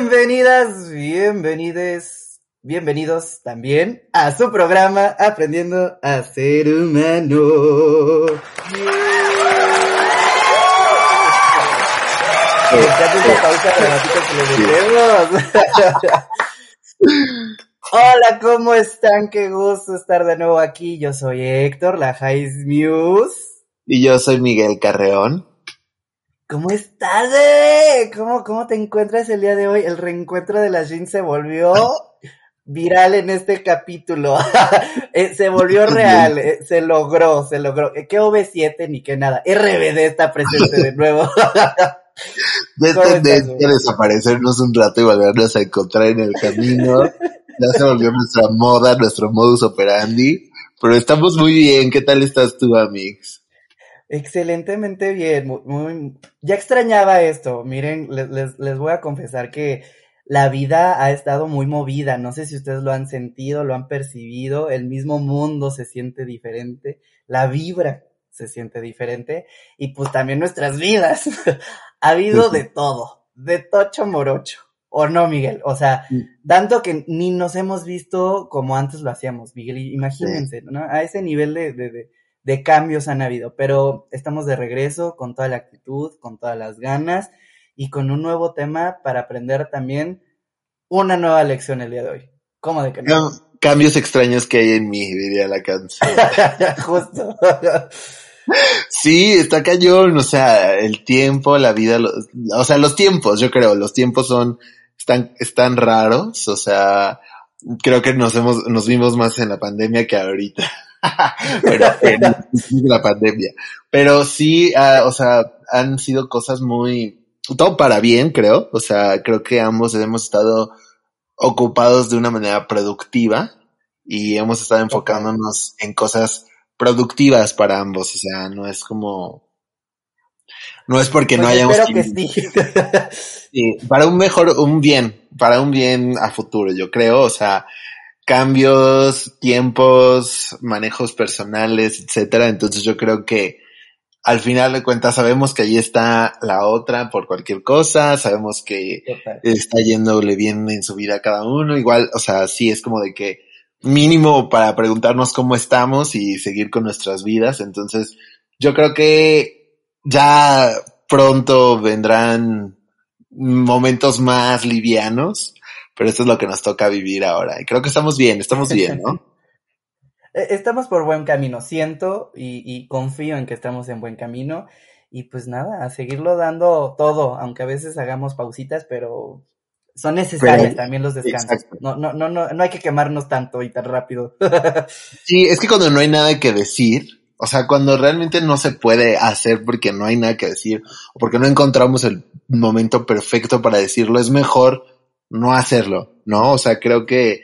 Bienvenidas, bienvenides, bienvenidos también a su programa Aprendiendo a ser humano. Hola, ¿cómo están? Qué gusto estar de nuevo aquí. Yo soy Héctor, la Highs Muse. Y yo soy Miguel Carreón. ¿Cómo estás, eh? ¿Cómo, ¿Cómo te encuentras el día de hoy? El reencuentro de la jeans se volvió viral en este capítulo. Eh, se volvió real, eh, se logró, se logró. ¿Qué OV7 ni qué nada? RBD está presente de nuevo. de, de, desaparecernos un rato y volvernos a encontrar en el camino. Ya se volvió nuestra moda, nuestro modus operandi. Pero estamos muy bien. ¿Qué tal estás tú, Amix? Excelentemente bien. Ya extrañaba esto. Miren, les, les voy a confesar que la vida ha estado muy movida. No sé si ustedes lo han sentido, lo han percibido. El mismo mundo se siente diferente. La vibra se siente diferente. Y pues también nuestras vidas. ha habido de todo. De tocho morocho. ¿O no, Miguel? O sea, tanto que ni nos hemos visto como antes lo hacíamos, Miguel. Imagínense, ¿no? A ese nivel de, de, de, cambios han habido. Pero estamos de regreso con toda la actitud, con todas las ganas y con un nuevo tema para aprender también una nueva lección el día de hoy. ¿Cómo de que no? Cambios extraños que hay en mí, diría la canción. Justo. Sí, está cañón, o sea, el tiempo, la vida, o sea, los tiempos, yo creo, los tiempos son, están, están raros, o sea, creo que nos hemos, nos vimos más en la pandemia que ahorita. Pero en la pandemia. Pero sí, uh, o sea, han sido cosas muy, todo para bien, creo. O sea, creo que ambos hemos estado ocupados de una manera productiva y hemos estado enfocándonos en cosas productivas para ambos. O sea, no es como, no es porque no pues hayamos. Espero que sí. sí. Para un mejor, un bien, para un bien a futuro, yo creo. O sea, cambios, tiempos, manejos personales, etcétera. Entonces yo creo que al final de cuentas sabemos que ahí está la otra por cualquier cosa, sabemos que está yéndole bien en su vida a cada uno, igual, o sea, sí es como de que mínimo para preguntarnos cómo estamos y seguir con nuestras vidas, entonces yo creo que ya pronto vendrán momentos más livianos, pero esto es lo que nos toca vivir ahora y creo que estamos bien, estamos bien, ¿no? Eh, estamos por buen camino, siento y, confío en que estamos en buen camino. Y pues nada, a seguirlo dando todo, aunque a veces hagamos pausitas, pero son necesarios también los descansos. No, no, no, no, no hay que quemarnos tanto y tan rápido. sí, es que cuando no hay nada que decir, o sea, cuando realmente no se puede hacer porque no hay nada que decir, o porque no encontramos el momento perfecto para decirlo, es mejor no hacerlo, ¿no? O sea, creo que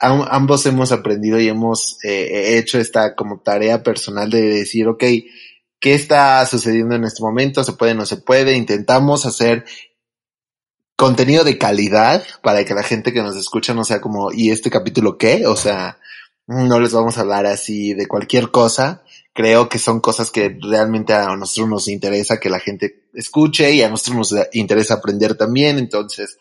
ambos hemos aprendido y hemos eh, hecho esta como tarea personal de decir, ok, ¿qué está sucediendo en este momento? ¿Se puede, no se puede? Intentamos hacer contenido de calidad para que la gente que nos escucha no sea como, ¿y este capítulo qué? O sea, no les vamos a hablar así de cualquier cosa. Creo que son cosas que realmente a nosotros nos interesa que la gente escuche y a nosotros nos interesa aprender también. Entonces,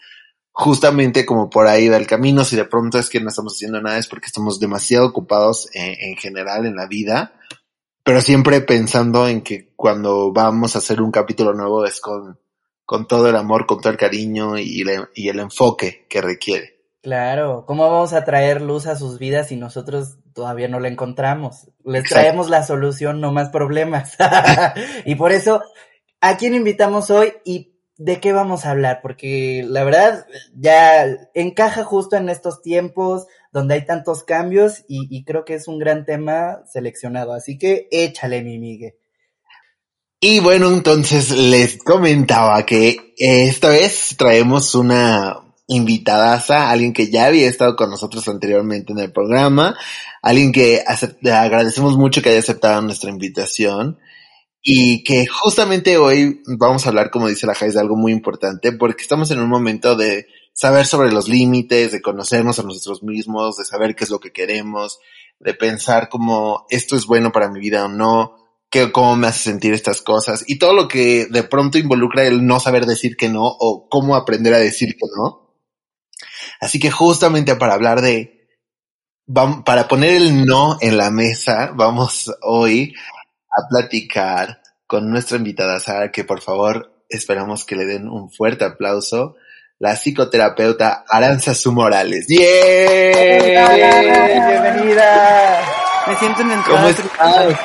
justamente como por ahí va el camino, si de pronto es que no estamos haciendo nada es porque estamos demasiado ocupados en, general en la vida, pero siempre pensando en que cuando vamos a hacer un capítulo nuevo es con, con todo el amor, con todo el cariño y, y el enfoque que requiere. Claro, ¿cómo vamos a traer luz a sus vidas si nosotros todavía no la encontramos? Les traemos la solución, no más problemas. y por eso, ¿a quién invitamos hoy? Y de qué vamos a hablar, porque la verdad ya encaja justo en estos tiempos donde hay tantos cambios y, creo que es un gran tema seleccionado. Así que échale, mi Miguel. Y bueno, entonces les comentaba que esta vez traemos una invitada, alguien que ya había estado con nosotros anteriormente en el programa, alguien que agradecemos mucho que haya aceptado nuestra invitación y que justamente hoy vamos a hablar, como dice la Jais, de algo muy importante, porque estamos en un momento de saber sobre los límites, de conocernos a nosotros mismos, de saber qué es lo que queremos, de pensar como esto es bueno para mi vida o no, qué, cómo me hace sentir estas cosas, y todo lo que de pronto involucra el no saber decir que no, o cómo aprender a decir que no. Así que justamente para hablar de, para poner el no en la mesa, vamos hoy a platicar con nuestra invitada Sara, que por favor esperamos que le den un fuerte aplauso la psicoterapeuta Aranzazu Morales. ¡Yeah! ¡Bienvenida! Me siento en el ¿Cómo estás?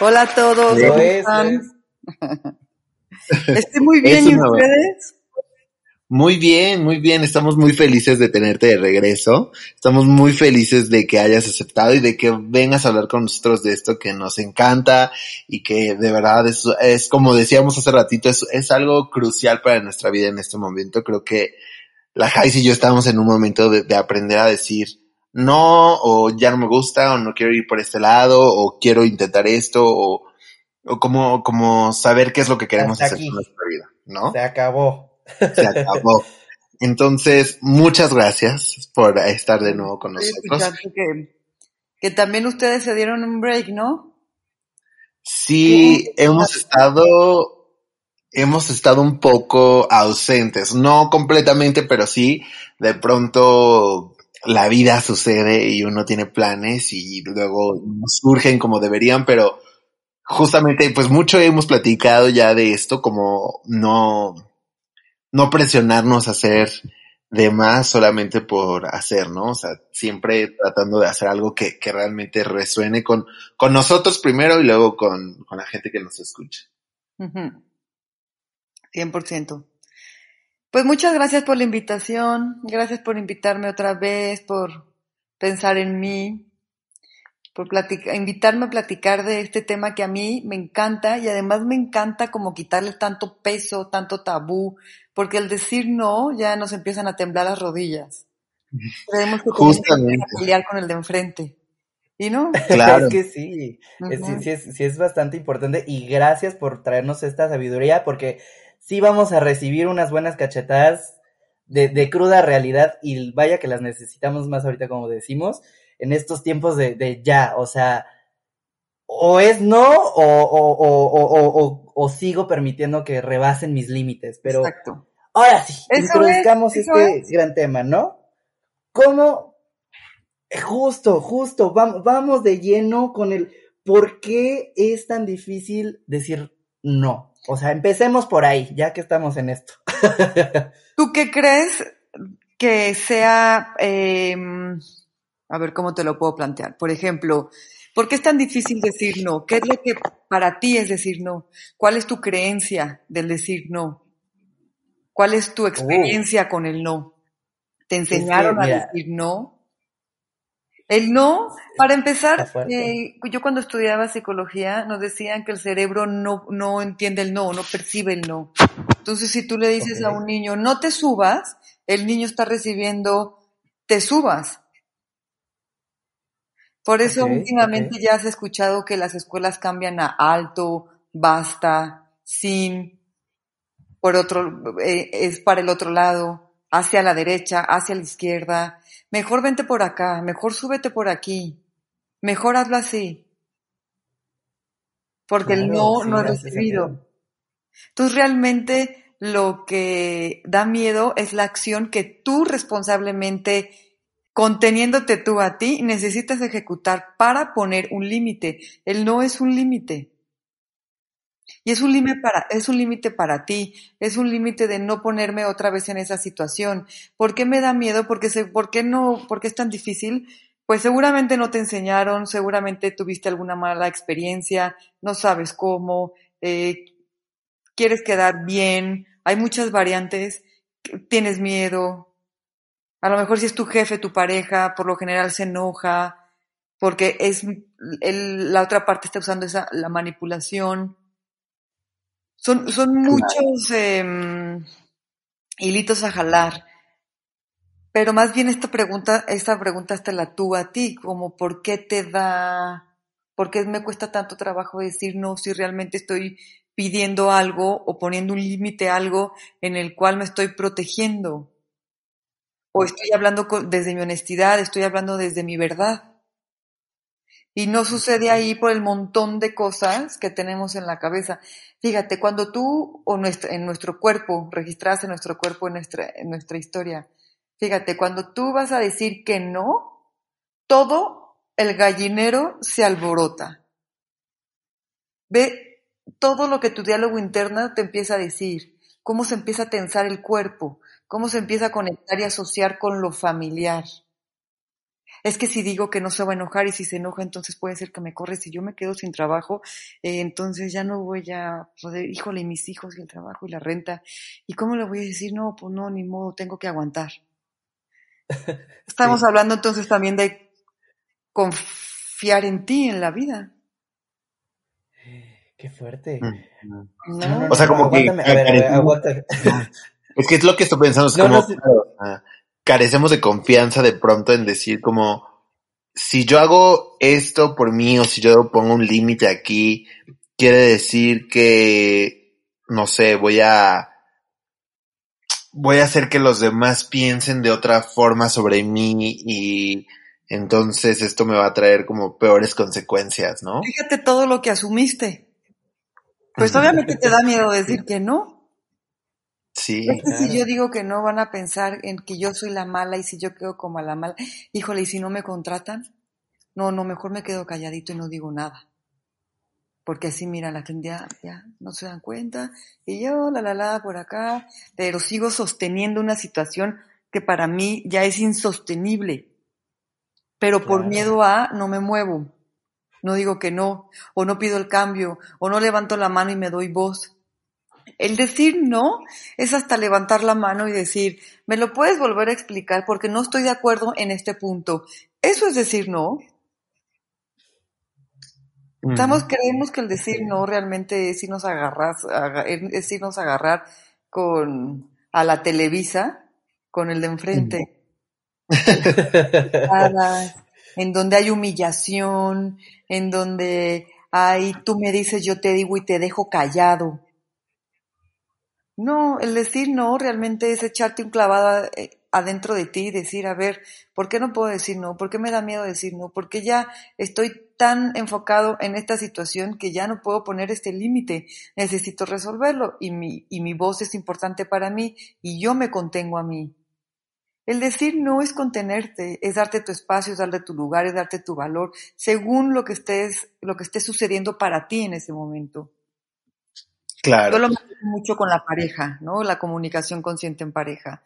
Hola a todos. ¿cómo es, están? Estoy muy bien, Es ¿y ustedes? Muy bien, muy bien. Estamos muy felices de tenerte de regreso. Estamos muy felices de que hayas aceptado y de que vengas a hablar con nosotros de esto que nos encanta y que de verdad es, es como decíamos hace ratito, es, es algo crucial para nuestra vida en este momento. Creo que la Jais y yo estamos en un momento de, de aprender a decir no o ya no me gusta o no quiero ir por este lado o quiero intentar esto o, o como, como saber qué es lo que queremos Hasta hacer aquí. con nuestra vida, ¿no? Se acabó. Se acabó. Entonces, muchas gracias por estar de nuevo con Estoy nosotros. que, que también ustedes se dieron un break, ¿no? Sí, hemos estado, hemos estado un poco ausentes, no completamente, pero sí, de pronto la vida sucede y uno tiene planes y luego surgen como deberían, pero justamente, pues mucho hemos platicado ya de esto, como no, no presionarnos a hacer de más solamente por hacer, ¿no? O sea, siempre tratando de hacer algo que, que realmente resuene con, con nosotros primero y luego con, con la gente que nos escucha. Ujú. 100%. Pues muchas gracias por la invitación, gracias por invitarme otra vez, por pensar en mí, por platica- invitarme a platicar de este tema que a mí me encanta y además me encanta como quitarle tanto peso, tanto tabú, porque al decir no ya nos empiezan a temblar las rodillas. Creemos que tenemos que Justamente. pelear con el de enfrente. ¿Y no? Claro. Es que sí, sí, sí es, sí es bastante importante y gracias por traernos esta sabiduría porque sí vamos a recibir unas buenas cachetadas de, de cruda realidad y vaya que las necesitamos más ahorita como decimos, en estos tiempos de, de ya, o sea, o es no o, o, o, o, o- o- o sigo permitiendo que rebasen mis límites, pero Exacto. Ahora sí, Eso introduzcamos es, este gran tema, ¿no? ¿Cómo? Justo, justo, vamos, vamos de lleno con el por qué es tan difícil decir no. O sea, empecemos por ahí, ya que estamos en esto. ¿Tú qué crees que sea, eh, a ver cómo te lo puedo plantear? Por ejemplo, ¿por qué es tan difícil decir no? ¿Qué es lo que para ti es decir no? ¿Cuál es tu creencia del decir no? ¿Cuál es tu experiencia con el no? ¿Te enseñaron a decir no? El no, para empezar, eh, yo cuando estudiaba psicología nos decían que el cerebro no, no entiende el no, no percibe el no. Entonces, si tú le dices a un niño, no te subas, el niño está recibiendo, te subas. Por eso últimamente ya has escuchado que las escuelas cambian a alto, basta, sin, por otro, eh, es para el otro lado, hacia la derecha, hacia la izquierda. Mejor vente por acá, mejor súbete por aquí, mejor hazlo así. Porque el no sí, no es recibido. Entonces realmente lo que da miedo es la acción que tú responsablemente, conteniéndote tú a ti, necesitas ejecutar para poner un límite. El no es un límite. Y es un límite para, es un límite para ti, es un límite de no ponerme otra vez en esa situación. ¿Por qué me da miedo? Porque ¿por qué no, por qué es tan difícil? Pues seguramente no te enseñaron, seguramente tuviste alguna mala experiencia, no sabes cómo, eh, quieres quedar bien, hay muchas variantes, tienes miedo, a lo mejor si es tu jefe, tu pareja, por lo general se enoja, porque es el- la otra parte está usando esa, la manipulación. Son, son muchos em, hilitos a jalar. Pero más bien esta pregunta, esta pregunta te la tú a ti, como ¿por qué te da, por qué me cuesta tanto trabajo decir no si realmente estoy pidiendo algo o poniendo un límite a algo en el cual me estoy protegiendo? O estoy hablando desde mi honestidad, estoy hablando desde mi verdad. Y no sucede ahí por el montón de cosas que tenemos en la cabeza. Fíjate, cuando tú o en nuestro cuerpo, registras en nuestro cuerpo, en nuestra historia, fíjate, cuando tú vas a decir que no, todo el gallinero se alborota. Ve todo lo que tu diálogo interno te empieza a decir, cómo se empieza a tensar el cuerpo, cómo se empieza a conectar y asociar con lo familiar es que si digo que no se va a enojar y si se enoja, entonces puede ser que me corre. Si yo me quedo sin trabajo, eh, entonces ya no voy a poder, híjole, mis hijos y el trabajo y la renta. ¿Y cómo le voy a decir? No, pues no, ni modo, tengo que aguantar. Estamos hablando entonces también de confiar en ti, en la vida. Qué fuerte. o sea, como que... A ver, Es que es lo que estoy pensando, es como, carecemos de confianza de pronto en decir como, si yo hago esto por mí o si yo pongo un límite aquí, quiere decir que, no sé, voy a, voy a hacer que los demás piensen de otra forma sobre mí y entonces esto me va a traer como peores consecuencias, ¿no? Fíjate todo lo que asumiste. Pues obviamente te da miedo decir que no. Sí. si yo digo que no, van a pensar en que yo soy la mala y si yo quedo como la mala, híjole, ¿y si no me contratan? No, no, mejor me quedo calladito y no digo nada. Porque así, mira, la gente ya, no se dan cuenta y yo, la, la, la, por acá, pero sigo sosteniendo una situación que para mí ya es insostenible. Pero por miedo a, no me muevo. No digo que no, o no pido el cambio, o no levanto la mano y me doy voz el decir no es hasta levantar la mano y decir, ¿me lo puedes volver a explicar? Porque no estoy de acuerdo en este punto. Eso es decir no. Estamos, creemos que el decir no realmente es irnos, agarras, es irnos a agarrar con, a la Televisa, con el de enfrente. en donde hay humillación, en donde hay, tú me dices, yo te digo y te dejo callado. No, el decir no realmente es echarte un clavado eh, adentro de ti y decir, a ver, ¿por qué no puedo decir no? ¿Por qué me da miedo decir no? Porque ya estoy tan enfocado en esta situación que ya no puedo poner este límite. Necesito resolverlo y mi, y mi voz es importante para mí y yo me contengo a mí. El decir no es contenerte, es darte tu espacio, es darte tu lugar, es darte tu valor, según lo que estés, lo que esté sucediendo para ti en ese momento. Claro. Yo lo mucho con la pareja, ¿no? La comunicación consciente en pareja.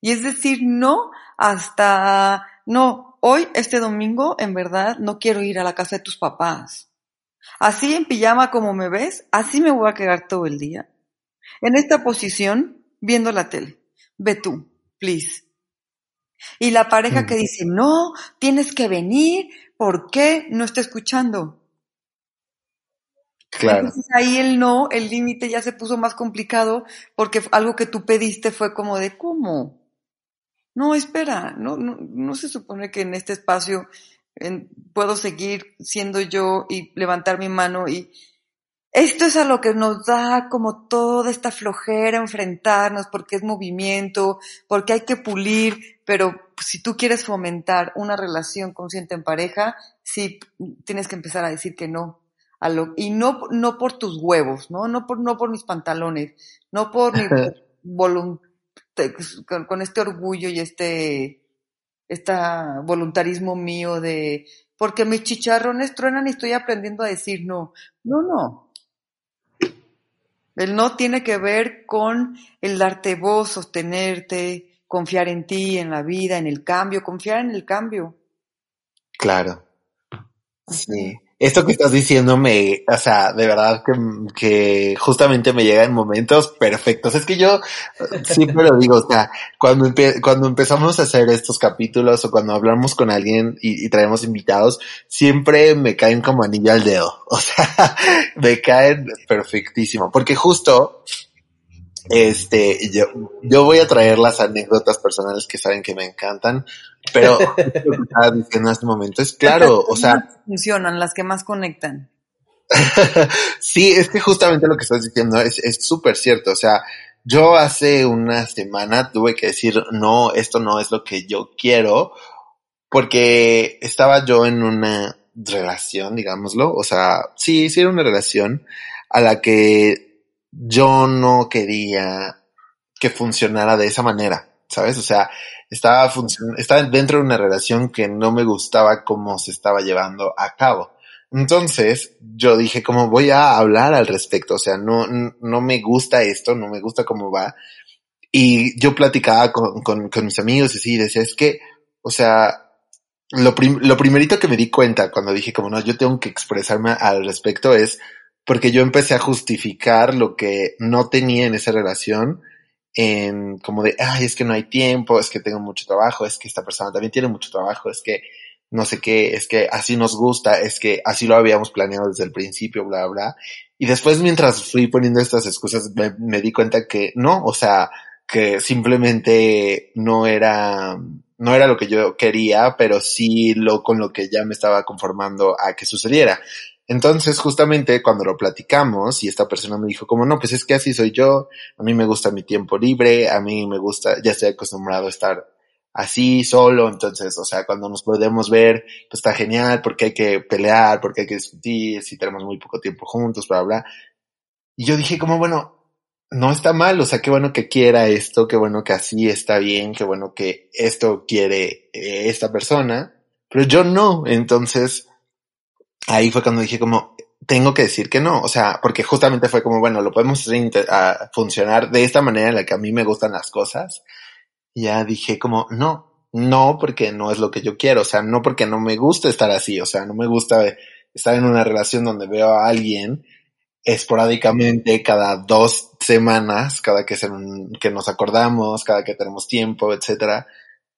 Y es decir, no hasta, no, hoy, este domingo, en verdad, no quiero ir a la casa de tus papás. Así en pijama como me ves, así me voy a quedar todo el día. En esta posición, viendo la tele. Ve tú, please. Y la pareja que dice, no, tienes que venir, ¿por qué no está escuchando? Entonces ahí el no, el límite ya se puso más complicado porque algo que tú pediste fue como de ¿cómo? No, espera, no, no, no se supone que en este espacio puedo seguir siendo yo y levantar mi mano y esto es a lo que nos da como toda esta flojera enfrentarnos porque es movimiento, porque hay que pulir, pero si tú quieres fomentar una relación consciente en pareja, sí tienes que empezar a decir que no, y no, no por tus huevos, ¿no? No por, no por mis pantalones, no por mi voluntad, con, este orgullo y este, esta voluntarismo mío de, porque mis chicharrones truenan y estoy aprendiendo a decir no. No, no. El no tiene que ver con el darte voz, sostenerte, confiar en ti, en la vida, en el cambio, confiar en el cambio. Claro. Sí esto que estás diciendo me, o sea, de verdad que, que justamente me llega en momentos perfectos. Es que yo siempre lo digo, o sea, cuando, cuando empezamos a hacer estos capítulos o cuando hablamos con alguien y, y, traemos invitados, siempre me caen como anillo al dedo. O sea, me caen perfectísimo. Porque justo este, yo, yo voy a traer las anécdotas personales que saben que me encantan, pero lo que estaba diciendo en este momento es claro, o sea. Funcionan, las que más conectan. sí, es que justamente lo que estás diciendo es súper cierto. O sea, yo hace una semana tuve que decir, no, esto no es lo que yo quiero, porque estaba yo en una, relación, digámoslo. O sea, sí, sí era una relación a la que yo no quería que funcionara de esa manera, ¿sabes? O sea, estaba, estaba dentro de una relación que no me gustaba cómo se estaba llevando a cabo. Entonces, yo dije, como voy a hablar al respecto, o sea, no, no me gusta esto, no me gusta cómo va. Y yo platicaba con, con, con mis amigos y así, decía, es que, o sea, lo, lo primerito que me di cuenta cuando dije, como no, yo tengo que expresarme al respecto es porque yo empecé a justificar lo que no tenía en esa relación en como de, ay, es que no hay tiempo, es que tengo mucho trabajo, es que esta persona también tiene mucho trabajo, es que no sé qué, es que así nos gusta, es que así lo habíamos planeado desde el principio, bla, bla. Y después mientras fui poniendo estas excusas me, me di cuenta que no, o sea, que simplemente no era, no era lo que yo quería, pero sí lo con lo que ya me estaba conformando a que sucediera. Entonces, justamente cuando lo platicamos y esta persona me dijo como, no, pues es que así soy yo, a mí me gusta mi tiempo libre, a mí me gusta, ya estoy acostumbrado a estar así, solo, entonces, o sea, cuando nos podemos ver, pues está genial, porque hay que pelear, porque hay que discutir, si tenemos muy poco tiempo juntos, bla, bla. Y yo dije como, bueno, no está mal, o sea, qué bueno que quiera esto, qué bueno que así está bien, qué bueno que esto quiere eh, esta persona, pero yo no, entonces, ahí fue cuando dije como, tengo que decir que no, o sea, porque justamente fue como, bueno, lo podemos hacer a funcionar de esta manera en la que a mí me gustan las cosas. Ya dije como, no, no porque no es lo que yo quiero, o sea, no porque no me gusta estar así, o sea, no me gusta estar en una relación donde veo a alguien esporádicamente cada dos semanas, cada que, se, que nos acordamos, cada que tenemos tiempo, etcétera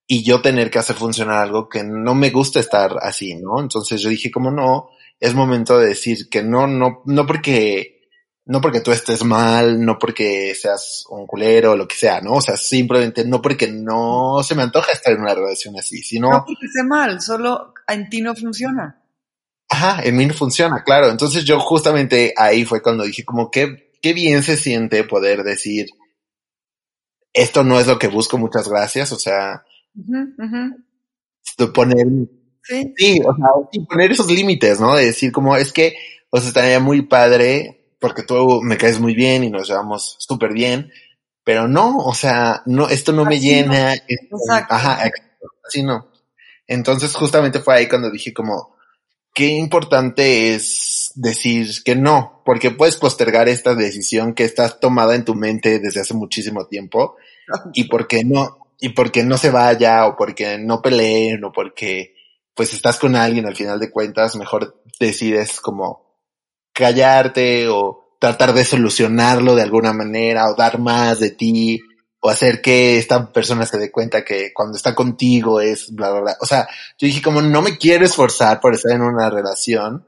y yo tener que hacer funcionar algo que no me gusta estar así, ¿no? Entonces yo dije, como no, es momento de decir que no, no, no porque, no porque tú estés mal, no porque seas un culero o lo que sea, ¿no? O sea, simplemente no porque no se me antoja estar en una relación así, sino... No porque esté mal, solo en ti no funciona. Ajá, en mí no funciona, claro. Entonces yo justamente ahí fue cuando dije como que, qué bien se siente poder decir, esto no es lo que busco, muchas gracias, o sea, Poner, ¿Sí? o sea, poner esos límites, ¿no? De decir como, es que, o sea, estaría muy padre, porque tú me caes muy bien y nos llevamos súper bien, pero no, o sea, no, esto no me llena. Ajá, así no. Entonces justamente fue ahí cuando dije como, qué importante es decir que no, porque puedes postergar esta decisión que estás tomada en tu mente desde hace muchísimo tiempo y porque no, y porque no se vaya o porque no peleen o porque pues estás con alguien al final de cuentas, mejor decides como callarte o tratar de solucionarlo de alguna manera o dar más de ti o hacer que esta persona se dé cuenta que cuando está contigo es bla, bla, bla. O sea, yo dije como no me quiero esforzar por estar en una relación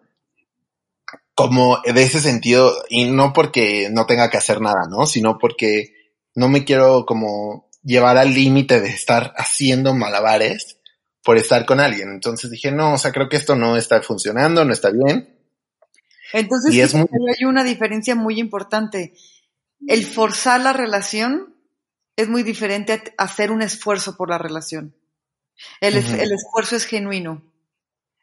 como de ese sentido y no porque no tenga que hacer nada, ¿no? Sino porque no me quiero como llevar al límite de estar haciendo malabares por estar con alguien. Entonces dije, no, o sea, creo que esto no está funcionando, no está bien. Entonces hay una diferencia muy importante. El forzar la relación es muy diferente a hacer un esfuerzo por la relación. El, el, esfuerzo es genuino.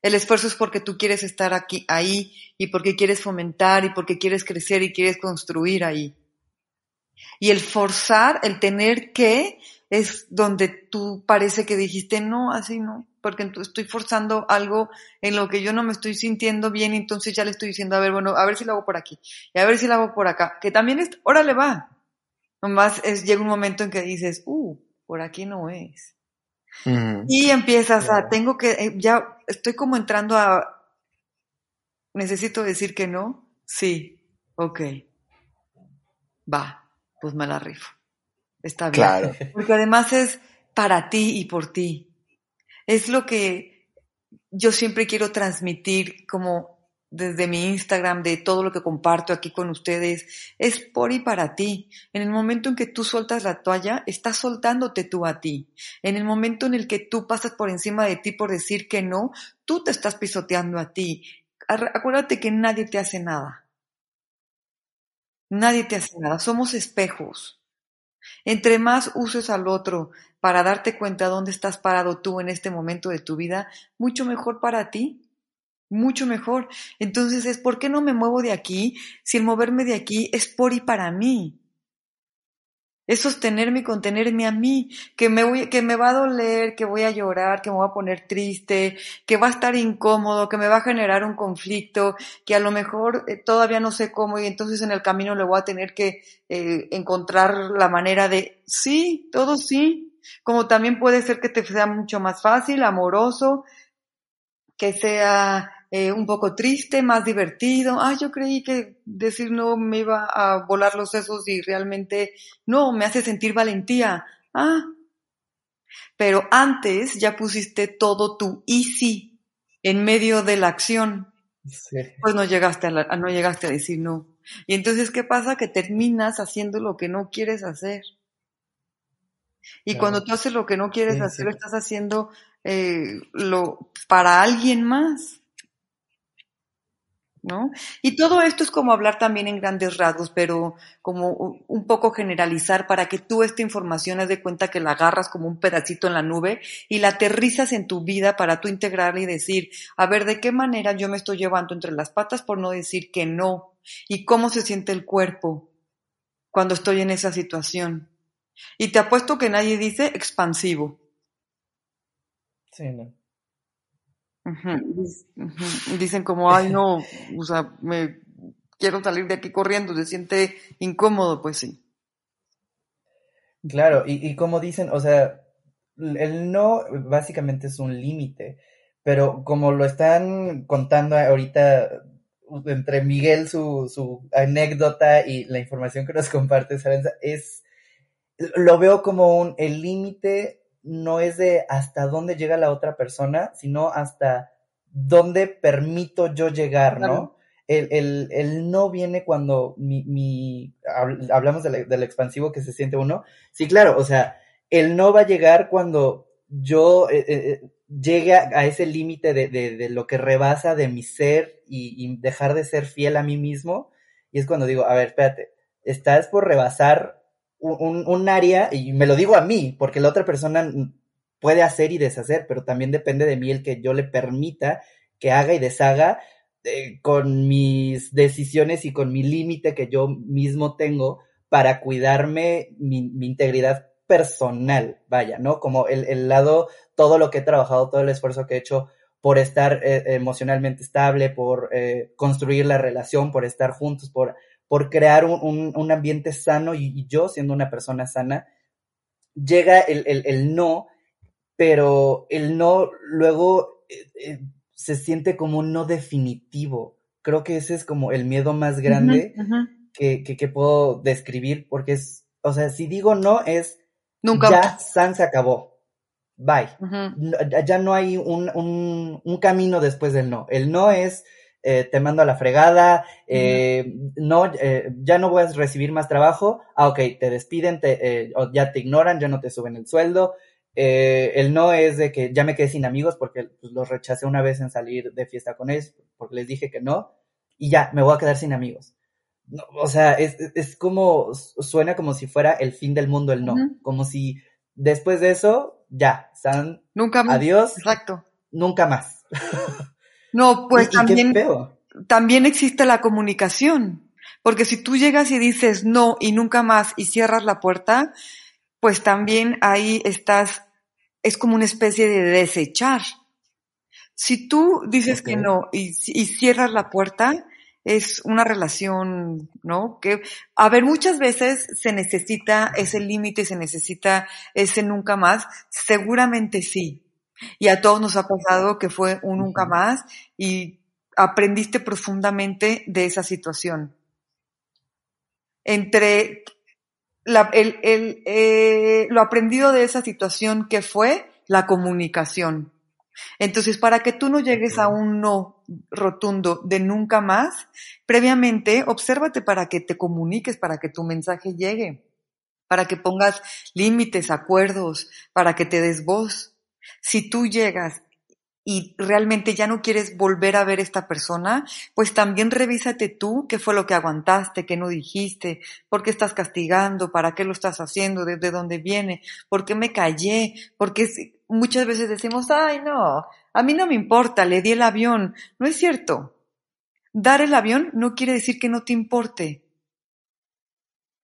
El esfuerzo es porque tú quieres estar aquí, ahí, y porque quieres fomentar, y porque quieres crecer y quieres construir ahí. Y el forzar, el tener que, es donde tú parece que dijiste, no, así no, porque estoy forzando algo en lo que yo no me estoy sintiendo bien, entonces ya le estoy diciendo, a ver, bueno, a ver si lo hago por aquí, y a ver si lo hago por acá, que también es, órale va. Nomás es, llega un momento en que dices, uh, por aquí no es. Y empiezas a, tengo que, eh, ya estoy como entrando a, necesito decir que no, sí, ok, va pues me la rifo. Está bien. Claro. Porque además es para ti y por ti. Es lo que yo siempre quiero transmitir como desde mi Instagram, de todo lo que comparto aquí con ustedes, es por y para ti. En el momento en que tú sueltas la toalla, estás soltándote tú a ti. En el momento en el que tú pasas por encima de ti por decir que no, tú te estás pisoteando a ti. Acuérdate que nadie te hace nada. Nadie te hace nada, somos espejos. Entre más uses al otro para darte cuenta dónde estás parado tú en este momento de tu vida, mucho mejor para ti. mucho mejor. Entonces es, ¿por qué no me muevo de aquí si el moverme de aquí es por y para mí? Es sostenerme y contenerme a mí, que me, voy, que me va a doler, que voy a llorar, que me voy a poner triste, que va a estar incómodo, que me va a generar un conflicto, que a lo mejor eh, todavía no sé cómo y entonces en el camino le voy a tener que eh, encontrar la manera de, sí, todo sí, como también puede ser que te sea mucho más fácil, amoroso, que sea eh, un poco triste, más divertido. Ah, yo creí que decir no me iba a volar los sesos y realmente no, me hace sentir valentía. Ah, pero antes ya pusiste todo tu easy en medio de la acción. Pues no llegaste a, no llegaste a decir no. Y entonces, ¿qué pasa? Que terminas haciendo lo que no quieres hacer. Y cuando tú haces lo que no quieres hacer, estás haciendo eh, lo para alguien más. Y todo esto es como hablar también en grandes rasgos, pero como un poco generalizar para que tú esta información haz de cuenta que la agarras como un pedacito en la nube y la aterrizas en tu vida para tú integrarla y decir, a ver, ¿de qué manera yo me estoy llevando entre las patas por no decir que no? ¿Y cómo se siente el cuerpo cuando estoy en esa situación? Y te apuesto que nadie dice expansivo. Sí, no. Dicen como, ay no, o sea, me quiero salir de aquí corriendo, se siente incómodo, pues sí. Claro, y, y como dicen, o sea, el no básicamente es un límite, pero como lo están contando ahorita entre Miguel su, su anécdota y la información que nos comparte Sabenza, es, lo veo como un, el límite no es de hasta dónde llega la otra persona, sino hasta dónde permito yo llegar, ¿no? El, el, el, no viene cuando mi, mi hablamos del, expansivo que se siente uno. Sí, claro, o sea, el no va a llegar cuando yo eh, eh, eh, llegue a, ese límite de, de, de, lo que rebasa de mi ser y, y, dejar de ser fiel a mí mismo. Y es cuando digo, a ver, espérate, estás por rebasar un, un, área, y me lo digo a mí, porque la otra persona puede hacer y deshacer, pero también depende de mí el que yo le permita que haga y deshaga eh, con mis decisiones y con mi límite que yo mismo tengo para cuidarme mi, mi integridad personal, vaya, ¿no? Como el, el, lado, todo lo que he trabajado, todo el esfuerzo que he hecho por estar eh, emocionalmente estable, por eh, construir la relación, por estar juntos, por por crear un, un, ambiente sano y, yo siendo una persona sana, llega el, el, el no, pero el no luego eh, eh, se siente como un no definitivo. Creo que ese es como el miedo más grande Que, que, que, puedo describir, porque es, o sea, si digo no es, Nunca. ya San se acabó. Bye. ya no hay un, un, un camino después del no. El no es, eh, te mando a la fregada, eh, no, eh, ya no voy a recibir más trabajo, ah, ok, te despiden, te, o ya te ignoran, ya no te suben el sueldo. el no es de que ya me quedé sin amigos porque pues, los rechacé una vez en salir de fiesta con ellos, porque les dije que no, y ya, me voy a quedar sin amigos. o sea, es, es como, suena como si fuera el fin del mundo el no, como si después de eso, ya, San, nunca más. Adiós. Exacto. Nunca más. No, pues también, también existe la comunicación. Porque si tú llegas y dices no y nunca más y cierras la puerta, pues también ahí estás, es como una especie de desechar. Si tú dices que no y, y, cierras la puerta, es una relación, ¿no? Que, a ver, muchas veces se necesita ese límite, se necesita ese nunca más. Seguramente sí. Y a todos nos ha pasado que fue un nunca más y aprendiste profundamente de esa situación. Entre la, el, el, eh, lo aprendido de esa situación que fue la comunicación. Entonces, para que tú no llegues a un no rotundo de nunca más, previamente, obsérvate para que te comuniques, para que tu mensaje llegue, para que pongas límites, acuerdos, para que te des voz. Si tú llegas y realmente ya no quieres volver a ver esta persona, pues también revísate tú qué fue lo que aguantaste, qué no dijiste, por qué estás castigando, para qué lo estás haciendo, desde dónde viene, por qué me callé, porque muchas veces decimos, ay no, A mí no me importa, le di el avión. No es cierto. Dar el avión no quiere decir que no te importe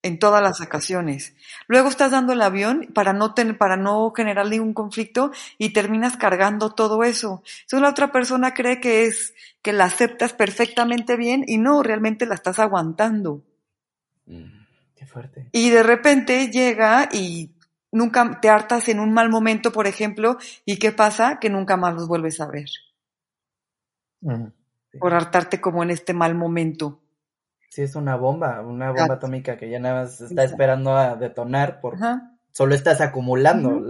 en todas las ocasiones. Luego estás dando el avión para no tener, para no generar ningún conflicto y terminas cargando todo eso. Entonces la otra persona cree que es que la aceptas perfectamente bien y no, realmente la estás aguantando. Mm, qué fuerte. Y de repente llega y nunca te hartas en un mal momento, por ejemplo, y qué pasa que nunca más los vuelves a ver. Por hartarte como en este mal momento. Sí, es una bomba, una bomba atómica que ya nada más está esperando a detonar por... Solo estás acumulando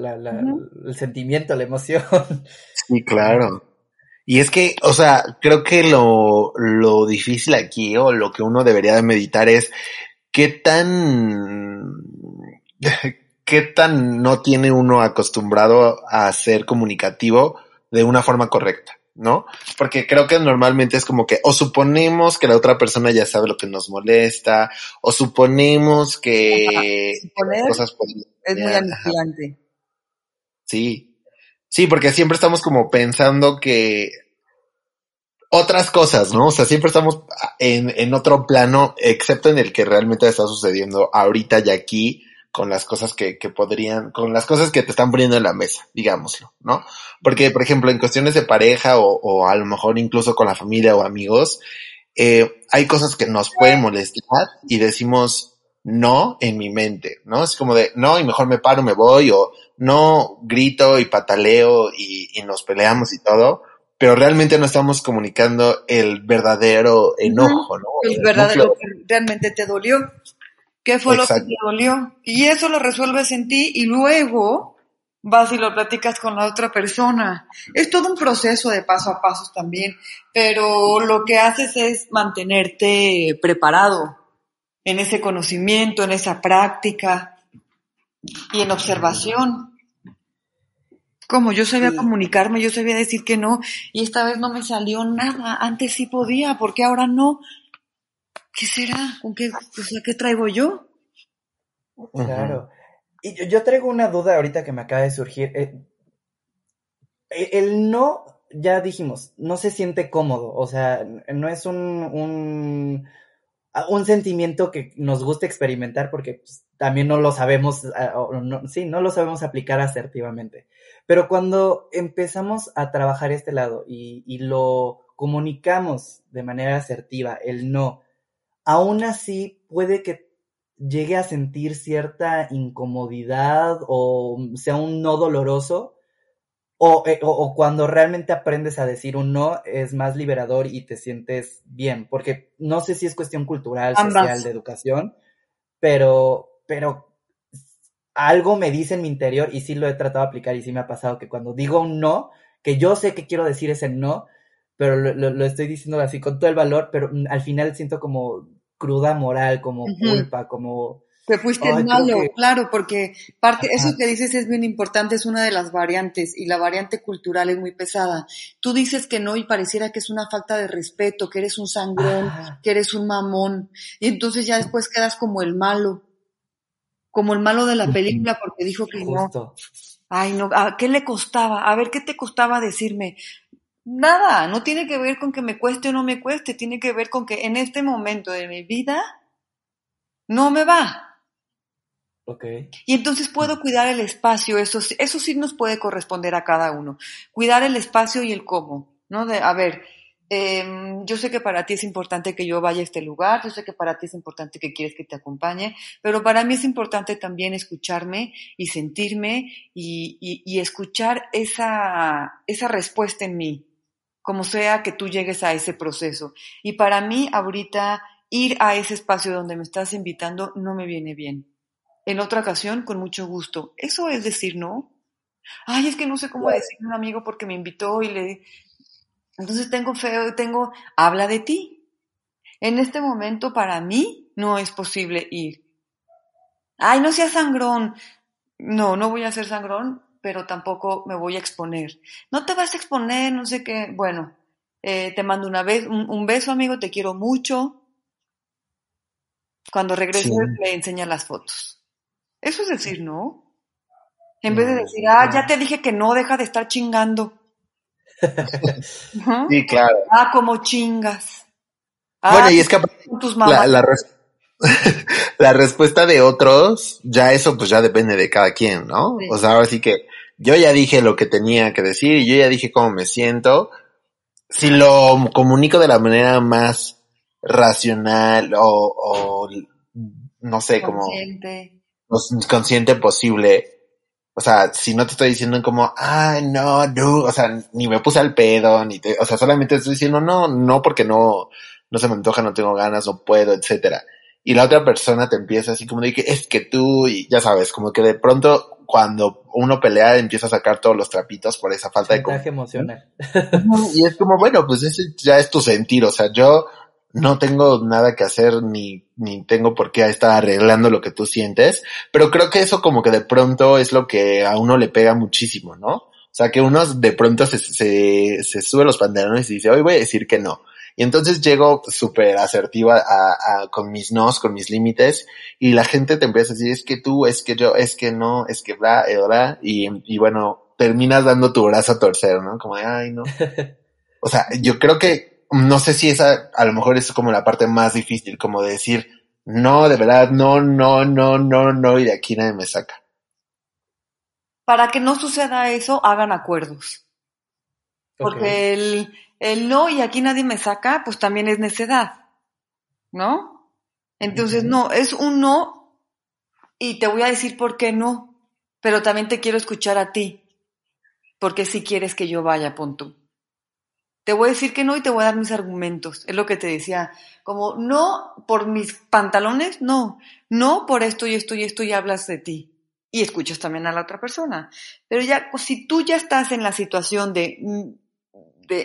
el sentimiento, la emoción. Sí, claro. Y es que, o sea, creo que lo, lo difícil aquí o lo que uno debería de meditar es qué tan, qué tan no tiene uno acostumbrado a ser comunicativo de una forma correcta. ¿No? Porque creo que normalmente es como que o suponemos que la otra persona ya sabe lo que nos molesta, o suponemos que cosas es muy aniquilante. Sí, sí, porque siempre estamos como pensando que otras cosas, ¿no? O sea, siempre estamos en, en otro plano, excepto en el que realmente está sucediendo ahorita y aquí, con las cosas que, que podrían, con las cosas que te están poniendo en la mesa, digámoslo, ¿no? Porque, por ejemplo, en cuestiones de pareja o, o a lo mejor incluso con la familia o amigos, eh, hay cosas que nos pueden molestar y decimos no en mi mente, ¿no? Es como de no y mejor me paro, me voy o no grito y pataleo y, y nos peleamos y todo, pero realmente no estamos comunicando el verdadero enojo, ¿no? El verdadero que realmente te dolió. ¿Qué fue lo que te dolió? Y eso lo resuelves en ti y luego vas y lo platicas con la otra persona. Es todo un proceso de paso a paso también, pero lo que haces es mantenerte preparado en ese conocimiento, en esa práctica y en observación. Como yo sabía comunicarme, yo sabía decir que no, y esta vez no me salió nada. Antes sí podía, porque ahora no. ¿Qué será? ¿Con qué, qué traigo yo? Claro. Y yo, traigo una duda ahorita que me acaba de surgir. Eh, e, el no, ya dijimos, no se siente cómodo. O sea, no es un, un, un sentimiento que nos gusta experimentar porque pues, también no lo sabemos, sí, no lo sabemos aplicar asertivamente. Pero cuando empezamos a trabajar este lado y, y lo comunicamos de manera asertiva, el no, aún así puede que llegue a sentir cierta incomodidad o sea un no doloroso, eh, o, cuando realmente aprendes a decir un no es más liberador y te sientes bien, porque no sé si es cuestión cultural, social, de educación, pero, pero algo me dice en mi interior y sí lo he tratado de aplicar y sí me ha pasado que cuando digo un no, que yo sé que quiero decir ese no, pero lo, estoy diciendo así con todo el valor, pero al final siento como cruda moral, como culpa, como... Te fuiste malo, claro, porque parte, eso que dices es bien importante, es una de las variantes y la variante cultural es muy pesada. Tú dices que no y pareciera que es una falta de respeto, que eres un sangrón, que eres un mamón y entonces ya después quedas como el malo, como el malo de la película porque dijo que no. Ay, no, ¿a qué le costaba? A ver, ¿qué te costaba decirme? Nada, no tiene que ver con que me cueste o no me cueste, tiene que ver con que en este momento de mi vida no me va. Okay. Y entonces puedo cuidar el espacio, eso, eso sí nos puede corresponder a cada uno. Cuidar el espacio y el cómo, ¿no? De, a ver, em, yo sé que para ti es importante que yo vaya a este lugar, yo sé que para ti es importante que quieres que te acompañe, pero para mí es importante también escucharme y sentirme y, y, y escuchar esa, esa respuesta en mí como sea que tú llegues a ese proceso. Y para mí, ahorita, ir a ese espacio donde me estás invitando no me viene bien. En otra ocasión, con mucho gusto. Eso es decir no. Ay, es que no sé cómo decirle a un amigo porque me invitó y le... Entonces tengo feo, tengo... Habla de ti. En este momento, para mí, no es posible ir. Ay, no seas sangrón. No, no voy a ser sangrón pero tampoco me voy a exponer. No te vas a exponer, no sé qué. Bueno, eh, te mando una vez, un, beso, amigo, te quiero mucho. Cuando regreses le enseña las fotos. Eso es decir, ¿no? En vez de decir, ah, ya te dije que no, deja de estar chingando. Sí, claro. Ah, como chingas. bueno, Ah, y es que tus mamás. la, la respuesta de otros, ya eso pues ya depende de cada quien, ¿no? Sí. O sea, ahora sí que yo ya dije lo que tenía que decir y yo ya dije cómo me siento. Si lo comunico de la manera más racional o, o no sé, como consciente. más consciente posible. O sea, si no te estoy diciendo como, ah, no, no, o sea, ni me puse al pedo, ni te, o sea, solamente estoy diciendo no, no porque no, no se me antoja, no tengo ganas, no puedo, etcétera. Y la otra persona te empieza así como de que es que tú, y ya sabes, como que de pronto cuando uno pelea empieza a sacar todos los trapitos por esa falta de emocional. Y es como, bueno, pues ese ya es tu sentir, o sea, yo no tengo nada que hacer ni, ni tengo por qué estar arreglando lo que tú sientes, pero creo que eso como que de pronto es lo que a uno le pega muchísimo, ¿no? O sea, que uno de pronto se, se, se sube los pantalones y dice, hoy voy a decir que no. Y entonces llego súper asertiva a, a, con mis nos, con mis límites, y la gente te empieza a decir, es que tú, es que yo, es que no, es que bla, eh, bla, y, y bueno, terminas dando tu brazo a torcer, ¿no? Como de, ay, no. O sea, yo creo que, no sé si esa, a lo mejor es como la parte más difícil, como de decir, no, de verdad, no, no, no, no, no, y de aquí nadie me saca. Para que no suceda eso, hagan acuerdos. Porque el, el no y aquí nadie me saca, pues también es necedad, ¿no? Entonces, no, es un no y te voy a decir por qué no, pero también te quiero escuchar a ti, porque si quieres que yo vaya, pon tú. Te voy a decir que no y te voy a dar mis argumentos, es lo que te decía, como no por mis pantalones, no, no por esto y esto y esto y hablas de ti y escuchas también a la otra persona. Pero ya, si tú ya estás en la situación de, mm,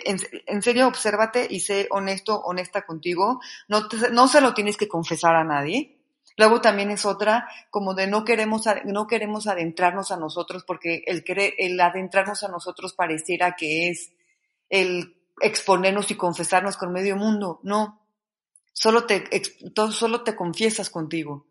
en, en serio, obsérvate y sé honesto, honesta contigo, no, te- no se lo tienes que confesar a nadie. Luego también es otra, como de no queremos, no queremos adentrarnos a nosotros porque el, querer, el adentrarnos a nosotros pareciera que es el exponernos y confesarnos con medio mundo. No, solo te, solo te confiesas contigo.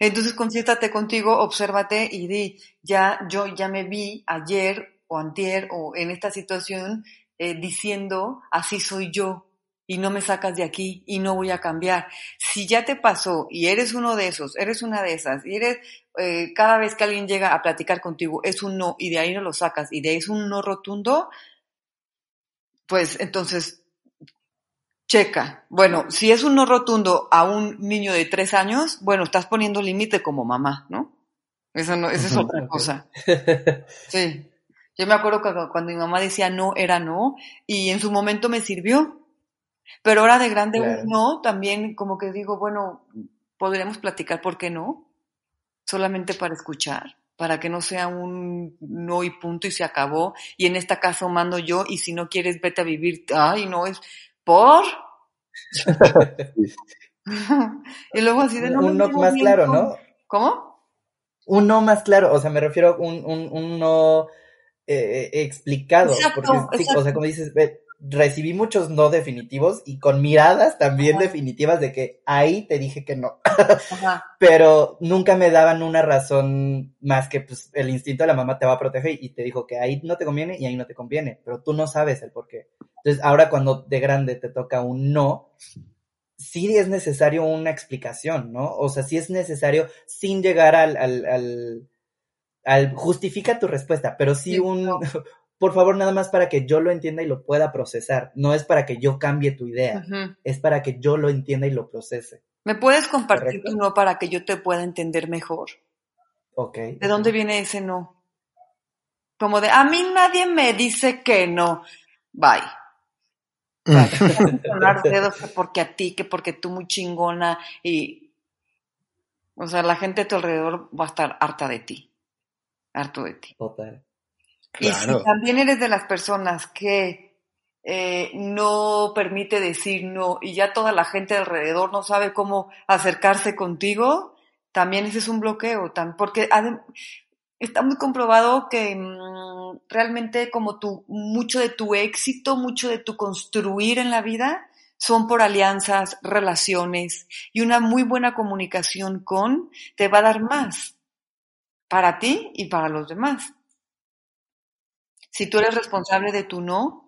Entonces confiésate contigo, obsérvate y di, ya, yo ya me vi ayer o antier o en esta situación eh, diciendo, así soy yo y no me sacas de aquí y no voy a cambiar. Si ya te pasó y eres uno de esos, eres una de esas y eres, eh, cada vez que alguien llega a platicar contigo es un no y de ahí no lo sacas y de ahí es un no rotundo, pues entonces checa. Bueno, si es un no rotundo a un niño de tres años, bueno, estás poniendo límite como mamá, ¿no? Esa no, esa es otra cosa. Sí. Yo me acuerdo que cuando mi mamá decía no, era no, y en su momento me sirvió. Pero ahora de grande Claro. no, también como que digo, bueno, podríamos platicar, ¿por qué no? Solamente para escuchar, para que no sea un no y punto y se acabó. Y en esta caso mando yo, y si no quieres, vete a vivir. Ay, no es por. y luego así de no un no más claro, ¿no? ¿Cómo? Un no más claro, o sea, me refiero a un, un, un no eh, eh, explicado. Exacto, porque sí, o exacto. sea, como dices, recibí muchos no definitivos y con miradas también Ajá. definitivas de que ahí te dije que no. Ajá. Pero nunca me daban una razón más que pues el instinto de la mamá te va a proteger y te dijo que ahí no te conviene y ahí no te conviene, pero tú no sabes el por qué. Entonces, ahora cuando de grande te toca un no, sí es necesario una explicación, ¿no? O sea, sí es necesario sin llegar al, al, al, al justifica tu respuesta, pero sí Sí, un, no. por favor, nada más para que yo lo entienda y lo pueda procesar. No es para que yo cambie tu idea, es para que yo lo entienda y lo procese. ¿Me puedes compartir ¿Correcto? tu no para que yo te pueda entender mejor? Ok. ¿De dónde viene ese no? Como de, a mí nadie me dice que no. Bye. Bye. Sonar dedos que porque a ti, que porque tú muy chingona y... O sea, la gente a tu alrededor va a estar harta de ti. Harto de ti. Total. Y Claro. si también eres de las personas que eh, no permite decir no y ya toda la gente alrededor no sabe cómo acercarse contigo, también ese es un bloqueo, tam- porque está muy comprobado que mm, realmente como tu, mucho de tu éxito, mucho de tu construir en la vida son por alianzas, relaciones y una muy buena comunicación con te va a dar más para ti y para los demás. Si tú eres responsable de tu no,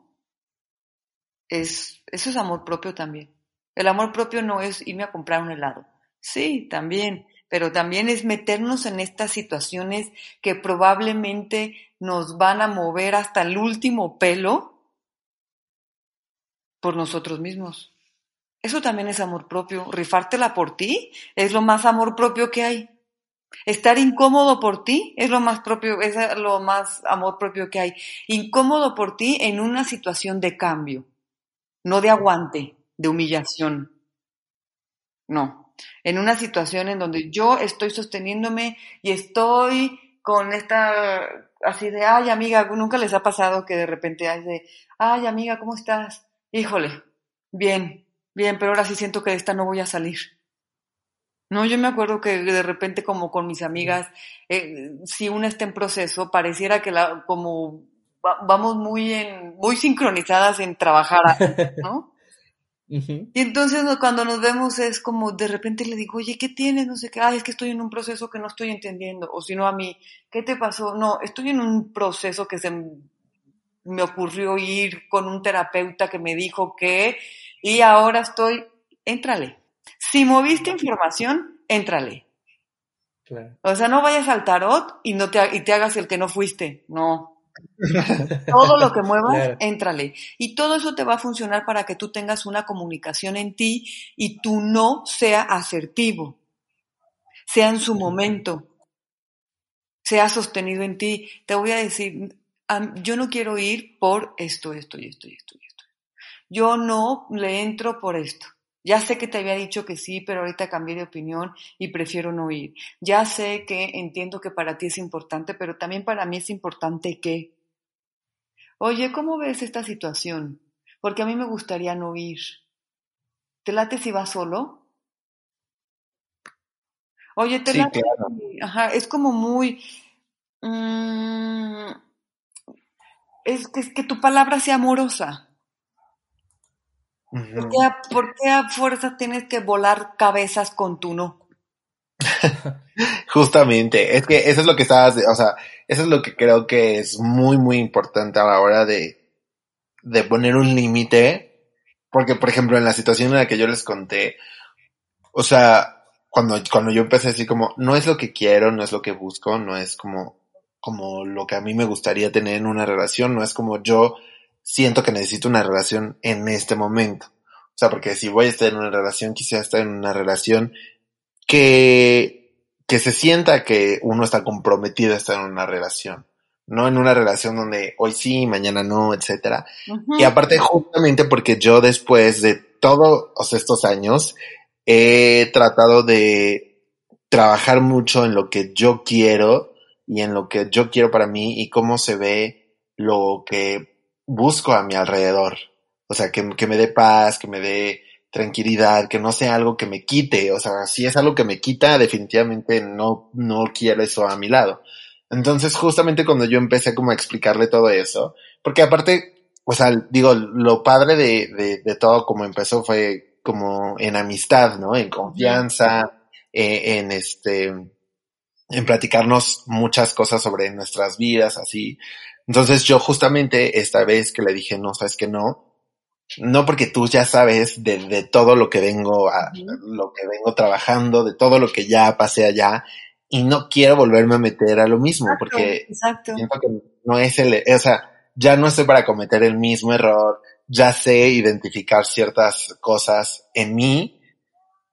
es, eso es amor propio también. El amor propio no es irme a comprar un helado. Sí, también, pero también es meternos en estas situaciones que probablemente nos van a mover hasta el último pelo por nosotros mismos. Eso también es amor propio. Rifártela por ti es lo más amor propio que hay. Estar incómodo por ti es lo más propio, es lo más amor propio que hay. Incómodo por ti en una situación de cambio, no de aguante, de humillación. No, en una situación en donde yo estoy sosteniéndome y estoy con esta así de, ay amiga, nunca les ha pasado que de repente hay de, ay amiga, ¿cómo estás? Híjole, bien, bien, pero ahora sí siento que de esta no voy a salir. No, yo me acuerdo que de repente como con mis amigas, eh, si una está en proceso, pareciera que la, como vamos muy en, muy sincronizadas en trabajar, ¿no? Y entonces cuando nos vemos es como de repente le digo, oye, ¿qué tienes? No sé qué, ay, es que estoy en un proceso que no estoy entendiendo. O si no a mí, ¿qué te pasó? No, estoy en un proceso que se me ocurrió ir con un terapeuta que me dijo que, y ahora estoy, éntrale. Si moviste información, éntrale. O sea, no vayas al tarot y, no te, y te hagas el que no fuiste. No, todo lo que muevas, éntrale. Y todo eso te va a funcionar para que tú tengas una comunicación en ti y tu no sea asertivo, sea en su momento, sea sostenido en ti. Te voy a decir, yo no quiero ir por esto, esto y esto y esto y esto. Yo no le entro por esto. Ya sé que te había dicho que sí, pero ahorita cambié de opinión y prefiero no ir. Ya sé que entiendo que para ti es importante, pero también para mí es importante que. Oye, ¿cómo ves esta situación? Porque a mí me gustaría no ir. ¿Te late si vas solo? Oye, te late. Ajá, es como muy. Mm, es que, es que tu palabra sea amorosa. ¿Por, qué a, fuerza tienes que volar cabezas con tu no? Justamente, es que eso es lo que estabas, o sea, eso es lo que creo que es muy, muy importante a la hora de, de poner un límite, porque por ejemplo en la situación en la que yo les conté, o sea, cuando, cuando yo empecé así como, no es lo que quiero, no es lo que busco, no es como, como lo que a mí me gustaría tener en una relación, no es como yo siento que necesito una relación en este momento. O sea, porque si voy a estar en una relación, quisiera estar en una relación que, que se sienta que uno está comprometido a estar en una relación. No en una relación donde hoy sí, mañana no, etcétera. Y aparte, justamente porque yo después de todos estos años he tratado de trabajar mucho en lo que yo quiero y en lo que yo quiero para mí y cómo se ve lo que busco a mi alrededor. O sea, que, que me dé paz, que me dé tranquilidad, que no sea algo que me quite. O sea, si es algo que me quita, definitivamente no, no quiero eso a mi lado. Entonces, justamente cuando yo empecé como a explicarle todo eso, porque aparte, o sea, digo, lo padre de, de, de todo como empezó fue como en amistad, ¿no? En confianza, eh, en este, en platicarnos muchas cosas sobre nuestras vidas, así. Entonces yo justamente esta vez que le dije, no, sabes que no, no porque tú ya sabes de, de todo lo que vengo a, lo que vengo trabajando, de todo lo que ya pasé allá, y no quiero volverme a meter a lo mismo, porque siento que no es el, o sea, ya no estoy para cometer el mismo error, ya sé identificar ciertas cosas en mí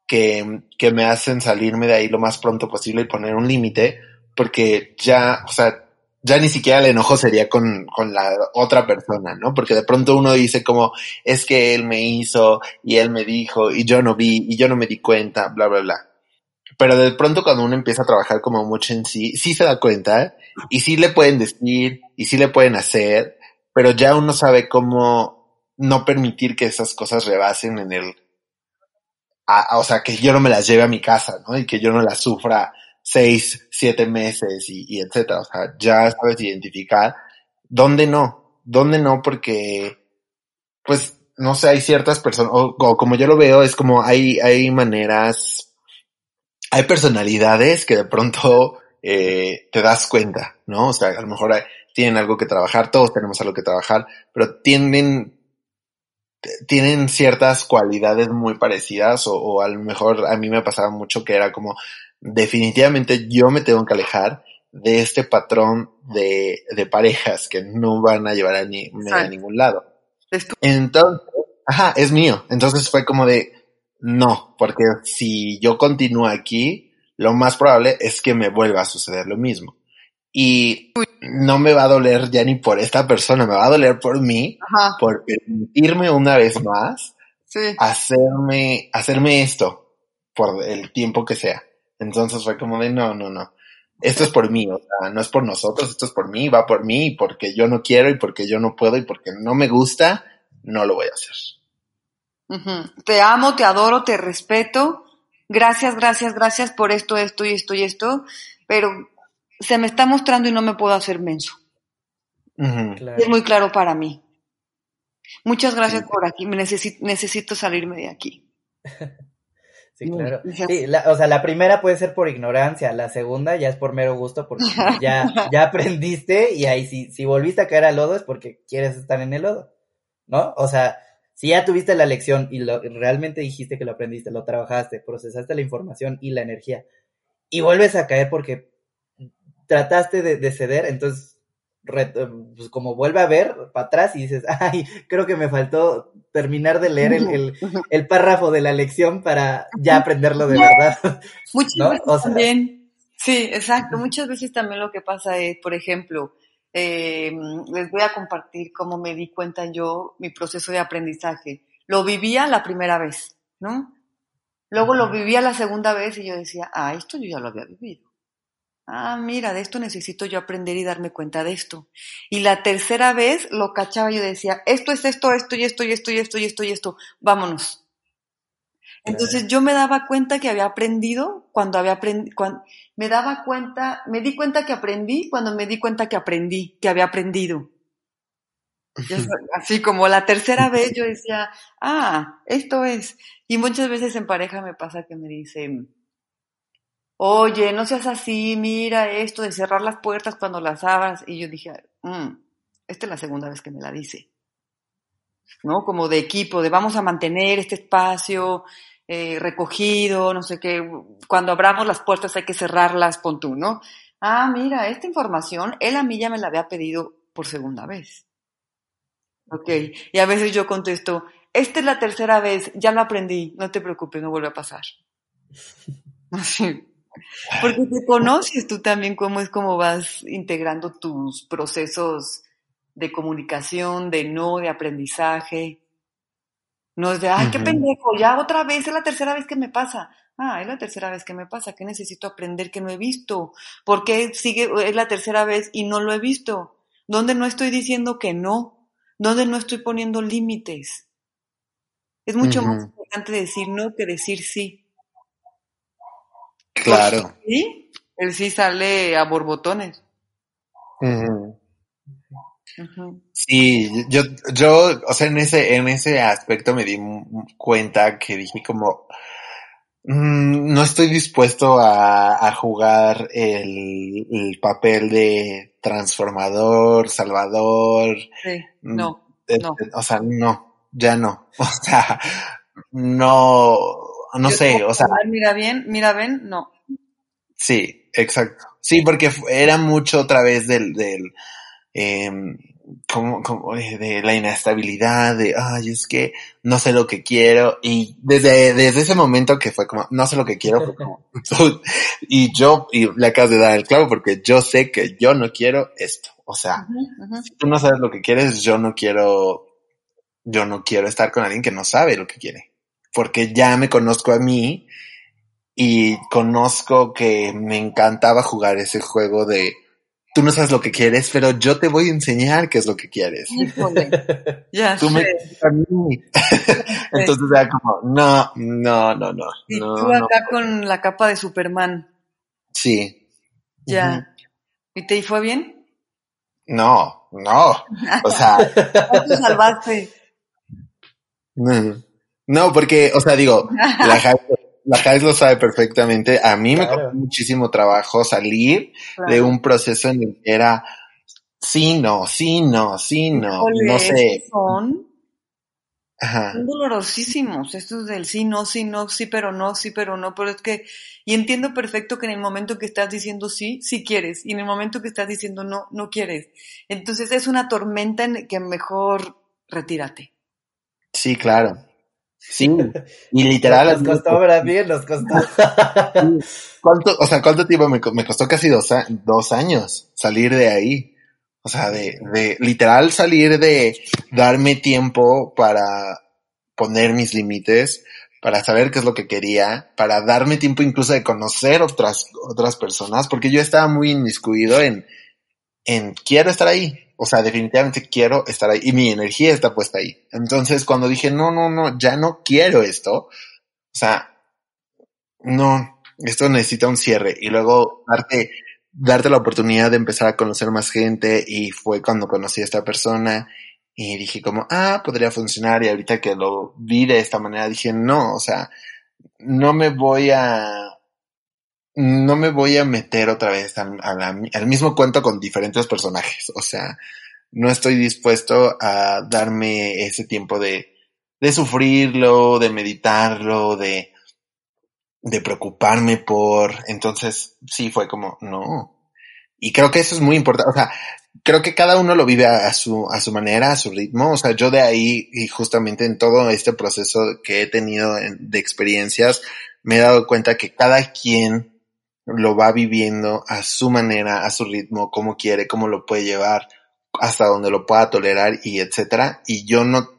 que, que me hacen salirme de ahí lo más pronto posible y poner un límite, porque ya, o sea, ya ni siquiera el enojo sería con, con la otra persona, ¿no? Porque de pronto uno dice como, es que él me hizo y él me dijo y yo no vi y yo no me di cuenta, bla, bla, bla. Pero de pronto cuando uno empieza a trabajar como mucho en sí, sí se da cuenta y sí le pueden decir y sí le pueden hacer, pero ya uno sabe cómo no permitir que esas cosas rebasen en el, o sea, que yo no me las lleve a mi casa, ¿no? Y que yo no las sufra seis, siete meses y, y etcétera. O sea, ya sabes identificar dónde no, dónde no, porque, pues, no sé, hay ciertas personas, o, como yo lo veo, es como hay, hay maneras, hay personalidades que de pronto eh, te das cuenta, ¿no? O sea, a lo mejor tienen algo que trabajar, todos tenemos algo que trabajar, pero tienden, tienen ciertas cualidades muy parecidas o, o, a lo mejor a mí me pasaba mucho que era como definitivamente yo me tengo que alejar de este patrón de, de parejas que no van a llevar a, ni, a ningún lado. Entonces, ajá, es mío. Entonces fue como de, no, porque si yo continúo aquí, lo más probable es que me vuelva a suceder lo mismo. Y no me va a doler ya ni por esta persona, me va a doler por mí, por permitirme una vez más hacerme, hacerme esto por el tiempo que sea. Entonces fue como de no, no, no. Esto es por mí, o sea, no es por nosotros, esto es por mí, va por mí, y porque yo no quiero y porque yo no puedo y porque no me gusta, no lo voy a hacer. Te amo, te adoro, te respeto. Gracias, gracias, gracias por esto, esto y esto y esto, pero se me está mostrando y no me puedo hacer menso. Es muy claro para mí. Muchas gracias por aquí. Me necesito, necesito salirme de aquí. sí, claro. Sí, la, o sea, la primera puede ser por ignorancia, la segunda ya es por mero gusto porque ya, ya aprendiste y ahí si, si volviste a caer al lodo es porque quieres estar en el lodo, ¿no? O sea, si ya tuviste la lección y lo, realmente dijiste que lo aprendiste, lo trabajaste, procesaste la información y la energía y vuelves a caer porque trataste de, ceder, entonces, pues como vuelve a ver para atrás y dices, ay, creo que me faltó terminar de leer el, el, párrafo de la lección para ya aprenderlo de verdad. Muchas veces también, sí, exacto, muchas veces también lo que pasa es, por ejemplo, eh, les voy a compartir cómo me di cuenta yo mi proceso de aprendizaje. Lo vivía la primera vez, ¿no? Luego lo vivía la segunda vez y yo decía, ah, esto yo ya lo había vivido ah, mira, de esto necesito yo aprender y darme cuenta de esto. Y la tercera vez lo cachaba y yo decía, esto es esto, esto y esto y esto y esto y esto y esto, vámonos. Entonces yo me daba cuenta que había aprendido cuando había aprendido, me daba cuenta, me di cuenta que aprendí cuando me di cuenta que aprendí, que había aprendido. así como la tercera vez yo decía, ah, esto es. Y muchas veces en pareja me pasa que me dicen, oye, no seas así, mira esto de cerrar las puertas cuando las abras. Y yo dije, mm, esta es la segunda vez que me la dice. ¿No? Como de equipo, de vamos a mantener este espacio eh, recogido, no sé qué. Cuando abramos las puertas hay que cerrarlas, pon tú, ¿no? Ah, mira, esta información, él a mí ya me la había pedido por segunda vez. Ok, y a veces yo contesto, esta es la tercera vez, ya lo aprendí, no te preocupes, no vuelve a pasar. Así. Porque te conoces tú también cómo es como vas integrando tus procesos de comunicación, de no, de aprendizaje. No es de, ay, qué pendejo, ya otra vez, es la tercera vez que me pasa. Ah, es la tercera vez que me pasa, que necesito aprender que no he visto. ¿Por qué sigue, es la tercera vez y no lo he visto? ¿Dónde no estoy diciendo que no? ¿Dónde no estoy poniendo límites? Es mucho más importante decir no que decir sí. Claro. Sí, él sí sale a borbotones. Sí, yo, yo, o sea, en ese, en ese aspecto me di cuenta que dije como, mm, no estoy dispuesto a, jugar el, papel de transformador, salvador. Sí, mm, no, no. O sea, no, ya no. O sea, no, no sé, o sea. Mira bien, mira bien, no. Sí, exacto. Sí, porque era mucho otra vez del, del, em, como, como eh, de la inestabilidad, de, ay, es que no sé lo que quiero. Y desde, desde ese momento que fue como, no sé lo que quiero, fue como, y yo, y le acabas de dar el clavo porque yo sé que yo no quiero esto. O sea, si tú no sabes lo que quieres, yo no quiero, yo no quiero estar con alguien que no sabe lo que quiere porque ya me conozco a mí y conozco que me encantaba jugar ese juego de tú no sabes lo que quieres, pero yo te voy a enseñar qué es lo que quieres. ya tú me a mí. Entonces era como, no, no, no, no. Y tú acá con la capa de Superman. Sí. Ya. ¿Y te fue bien? No, no. O sea. ¿Cómo te salvaste? No, porque, o sea, digo, la Jais, lo sabe perfectamente. A mí me costó muchísimo trabajo salir de un proceso en el que era sí, no, sí, no, sí, no, no sé. Son Ajá. Son dolorosísimos, estos del sí, no, sí, no, sí, pero no, sí, pero no, pero es que, y entiendo perfecto que en el momento que estás diciendo sí, sí quieres, y en el momento que estás diciendo no, no quieres. Entonces es una tormenta en que mejor retírate. Sí, claro. Sí, y literal. Nos costó, ¿verdad? Bien, nos costó. ¿Cuánto, o sea, cuánto tiempo me, me costó casi dos, dos años salir de ahí? O sea, de, de literal salir de darme tiempo para poner mis límites, para saber qué es lo que quería, para darme tiempo incluso de conocer otras, otras personas, porque yo estaba muy inmiscuido en, en quiero estar ahí. O sea, definitivamente quiero estar ahí y mi energía está puesta ahí. Entonces, cuando dije, no, no, no, ya no quiero esto, o sea, no, esto necesita un cierre y luego darte darte la oportunidad de empezar a conocer más gente y fue cuando conocí a esta persona y dije como, ah, podría funcionar y ahorita que lo vi de esta manera dije, no, o sea, no me voy a, no me voy a meter otra vez al mismo cuento con diferentes personajes, o sea, no estoy dispuesto a darme ese tiempo de, de sufrirlo, de meditarlo, de, de preocuparme por, entonces sí fue como, no. Y creo que eso es muy importante, o sea, creo que cada uno lo vive a, su, a su manera, a su ritmo, o sea, yo de ahí y justamente en todo este proceso que he tenido de experiencias, me he dado cuenta que cada quien lo va viviendo a su manera, a su ritmo, como quiere, cómo lo puede llevar, hasta donde lo pueda tolerar y etcétera. Y yo no,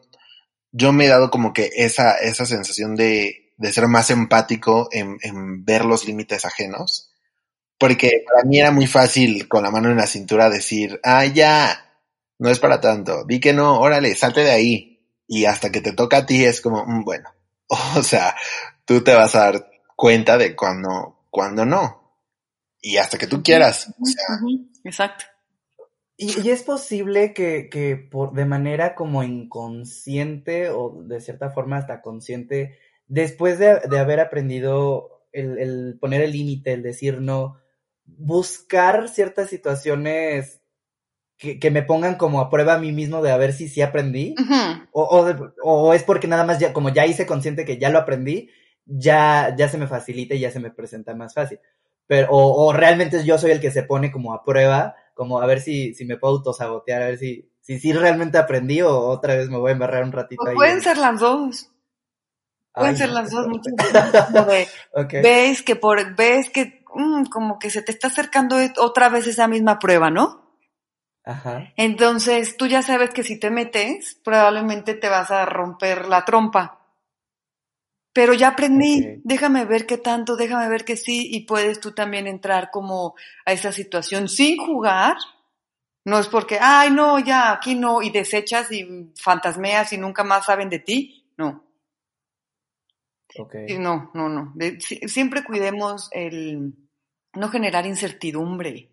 yo me he dado como que esa, esa sensación de, de ser más empático en, en ver los límites ajenos. Porque para mí era muy fácil con la mano en la cintura decir, ah, ya, no es para tanto, di que no, órale, salte de ahí. Y hasta que te toca a ti es como, mm, bueno, o sea, tú te vas a dar cuenta de cuando, cuando no. Y hasta que tú quieras. O sea, Exacto. Y, y, es posible que, que por, de manera como inconsciente o de cierta forma hasta consciente, después de, de haber aprendido el, el poner el límite, el decir no, buscar ciertas situaciones que, que, me pongan como a prueba a mí mismo de a ver si sí aprendí, uh -huh. o, o, o, es porque nada más ya, como ya hice consciente que ya lo aprendí, ya, ya se me facilita y ya se me presenta más fácil. Pero, o, o realmente yo soy el que se pone como a prueba, como a ver si, si me puedo autosabotear, a ver si, si, si realmente aprendí o otra vez me voy a embarrar un ratito o ahí. Pueden ser las dos. Pueden Ay, ser las dos muchas veces. okay. Ves que por, ves que mmm, como que se te está acercando otra vez esa misma prueba, ¿no? Ajá. Entonces tú ya sabes que si te metes, probablemente te vas a romper la trompa. Pero ya aprendí, okay. déjame ver qué tanto, déjame ver que sí, y puedes tú también entrar como a esa situación sin jugar. No es porque, ay, no, ya, aquí no, y desechas y fantasmeas y nunca más saben de ti. No, Okay. No, no, no. De, siempre cuidemos el no generar incertidumbre.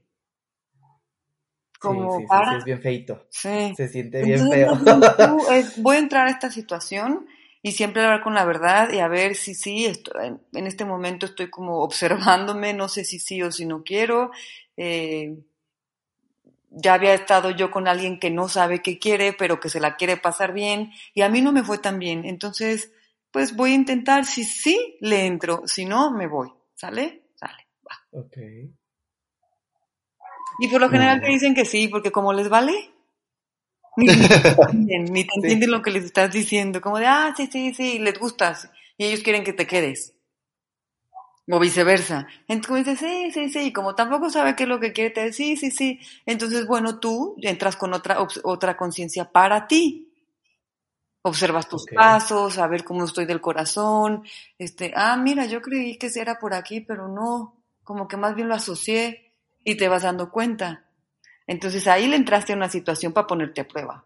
Como sí, sí, para... Sí, es bien feito. Sí. Se siente bien Entonces, feo. Tú, eh, voy a entrar a esta situación y siempre hablar con la verdad y a ver si sí, estoy, en este momento estoy como observándome, no sé si sí o si no quiero. Eh, ya había estado yo con alguien que no sabe qué quiere, pero que se la quiere pasar bien y a mí no me fue tan bien. Entonces, pues voy a intentar, si sí, le entro, si no, me voy. ¿Sale? Sale, va. Ok. Y por lo general te dicen que sí, porque como les vale, ni, te entienden, ni te entienden sí. lo que les estás diciendo, como de, ah, sí, sí, sí, les gustas, y ellos quieren que te quedes. O viceversa. Entonces dices, sí, sí, sí, y como tampoco sabe qué es lo que quiere, te dice, sí, sí, sí. Entonces, bueno, tú entras con otra, otra conciencia para ti observas tus okay. pasos, a ver cómo estoy del corazón, este, ah, mira, yo creí que era por aquí, pero no, como que más bien lo asocié y te vas dando cuenta. Entonces ahí le entraste a una situación para ponerte a prueba.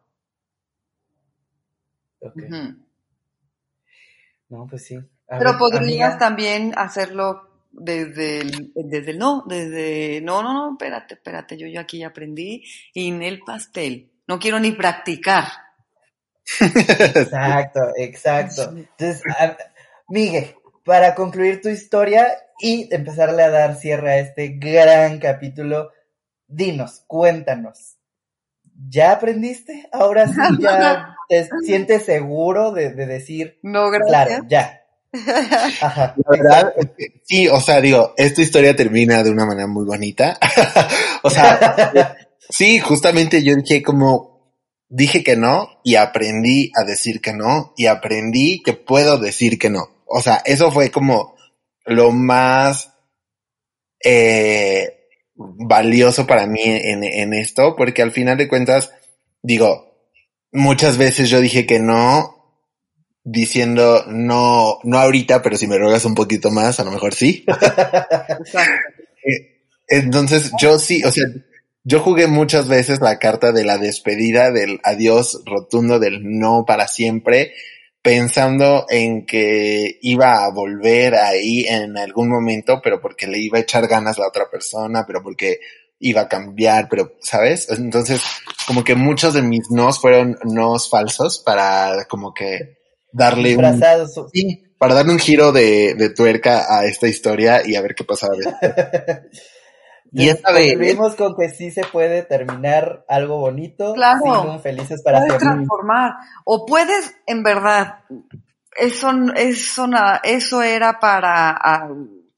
Okay. Uh -huh. No, pues sí. A pero ver, podrías amiga. también hacerlo desde el, desde el no, desde, no, no, no, espérate, espérate, yo, yo aquí ya aprendí y en el pastel, no quiero ni practicar Exacto, exacto. Entonces, Miguel, para concluir tu historia y empezarle a dar cierre a este gran capítulo, dinos, cuéntanos, ¿ya aprendiste? Ahora sí ya te sientes seguro de, de decir, No, gracias. claro, ya. Ajá. La verdad, sí, o sea, digo, esta historia termina de una manera muy bonita. o sea, sí, justamente yo dije como, dije que no y aprendí a decir que no y aprendí que puedo decir que no. O sea, eso fue como lo más eh, valioso para mí en, en esto, porque al final de cuentas, digo, muchas veces yo dije que no, diciendo no, no ahorita, pero si me rogas un poquito más, a lo mejor sí. Exacto. Entonces yo sí, o sea, yo jugué muchas veces la carta de la despedida, del adiós rotundo, del no para siempre, pensando en que iba a volver ahí en algún momento, pero porque le iba a echar ganas la otra persona, pero porque iba a cambiar, pero, ¿sabes? Entonces, como que muchos de mis nos fueron nos falsos para como que darle un, sí, para darle un giro de, de tuerca a esta historia y a ver qué pasaba. Y esta vez, Concluimos con que sí se puede terminar algo bonito, Claro. felices para puedes siempre. transformar. O puedes, en verdad, eso, eso, eso era para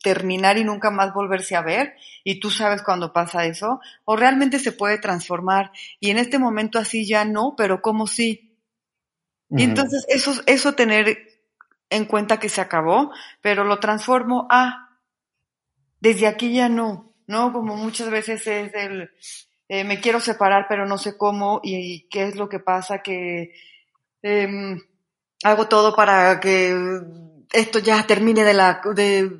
terminar y nunca más volverse a ver, y tú sabes cuando pasa eso, o realmente se puede transformar, y en este momento así ya no, pero como sí. Y entonces eso, eso tener en cuenta que se acabó, pero lo transformo a, desde aquí ya no, ¿no? Como muchas veces es el, eh, me quiero separar, pero no sé cómo, y, qué es lo que pasa, que em, hago todo para que esto ya termine de la, de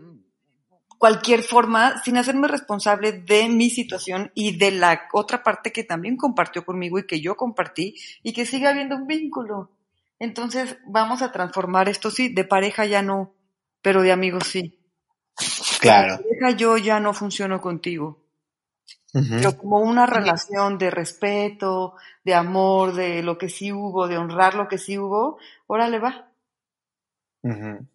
cualquier forma, sin hacerme responsable de mi situación y de la otra parte que también compartió conmigo y que yo compartí, y que siga habiendo un vínculo. Entonces, vamos a transformar esto, sí, de pareja ya no, pero de amigos sí. Claro. De pareja yo ya no funciono contigo, Ujú. pero como una relación de respeto, de amor, de lo que sí hubo, de honrar lo que sí hubo, órale va. Ujú.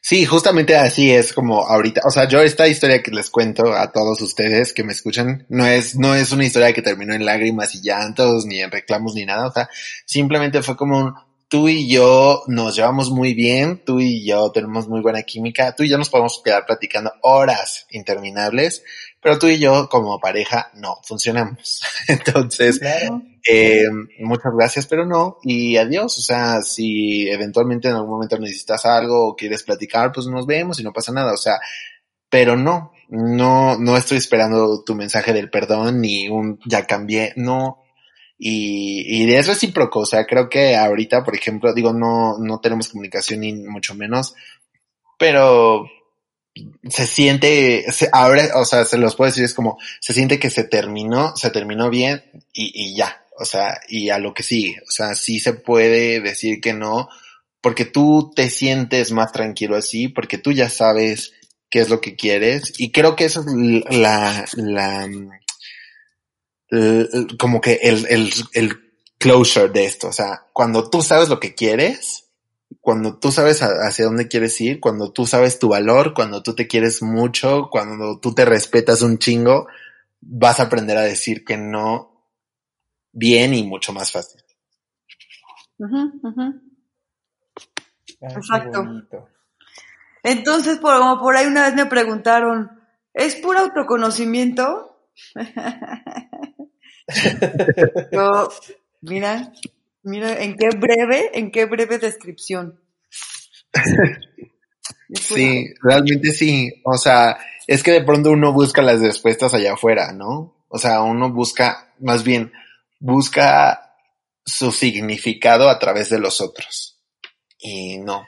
Sí, justamente así es como ahorita, o sea, yo esta historia que les cuento a todos ustedes que me escuchan, no es, no es una historia que terminó en lágrimas y llantos, ni en reclamos, ni nada, o sea, simplemente fue como un, tú y yo nos llevamos muy bien, tú y yo tenemos muy buena química, tú y yo nos podemos quedar platicando horas interminables, pero tú y yo como pareja no funcionamos. Entonces, Claro. eh, muchas gracias, pero no, y adiós. O sea, si eventualmente en algún momento necesitas algo o quieres platicar, pues nos vemos y no pasa nada. O sea, pero no, no, no estoy esperando tu mensaje del perdón ni un ya cambié, no. Y, y es recíproco, o sea, creo que ahorita, por ejemplo, digo, no, no tenemos comunicación ni mucho menos, pero se siente, se, ahora, o sea, se los puedo decir, es como, se siente que se terminó, se terminó bien y, y ya, o sea, y a lo que sigue, o sea, sí se puede decir que no, porque tú te sientes más tranquilo así, porque tú ya sabes qué es lo que quieres, y creo que eso es la, la, l- como que el, el, el closure de esto, o sea, cuando tú sabes lo que quieres, cuando tú sabes a- hacia dónde quieres ir, cuando tú sabes tu valor, cuando tú te quieres mucho, cuando tú te respetas un chingo, vas a aprender a decir que no bien y mucho más fácil. Ay, qué Exacto. Entonces, por, como por ahí una vez me preguntaron, ¿es puro autoconocimiento? Yo, mira, mira, en qué breve, en qué breve descripción. Sí, realmente sí. O sea, es que de pronto uno busca las respuestas allá afuera, ¿no? O sea, uno busca, más bien, busca su significado a través de los otros. Y no.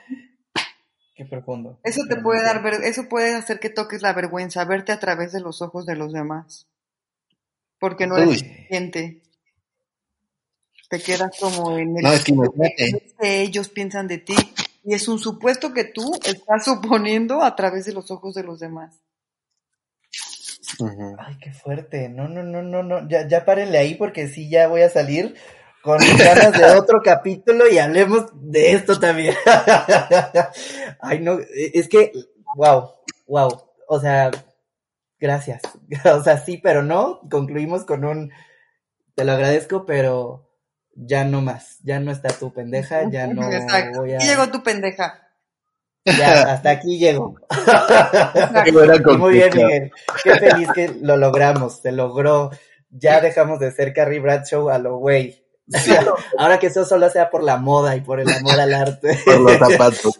Qué profundo. Eso te puede dar, eso puede hacer que toques la vergüenza, verte a través de los ojos de los demás. Porque no eres Uy. suficiente. Te quedas como en el No, es que imagínate. que ellos piensan de ti. Y es un supuesto que tú estás suponiendo a través de los ojos de los demás. Ay, qué fuerte. No, no, no, no, no. Ya, ya párenle ahí porque sí, ya voy a salir con ganas de otro capítulo y hablemos de esto también. Ay, no, es que, wow, wow. O sea, gracias. O sea, sí, pero no. Concluimos con un, te lo agradezco, pero ya no más, ya no está tu pendeja, ya no Exacto. voy a... Y llegó tu pendeja. Ya, hasta aquí llego. Muy bien. Miguel. Qué feliz que lo logramos, se logró. Ya dejamos de ser Carrie Bradshaw a lo güey. Ahora que eso solo sea por la moda y por el amor al arte. Por los zapatos.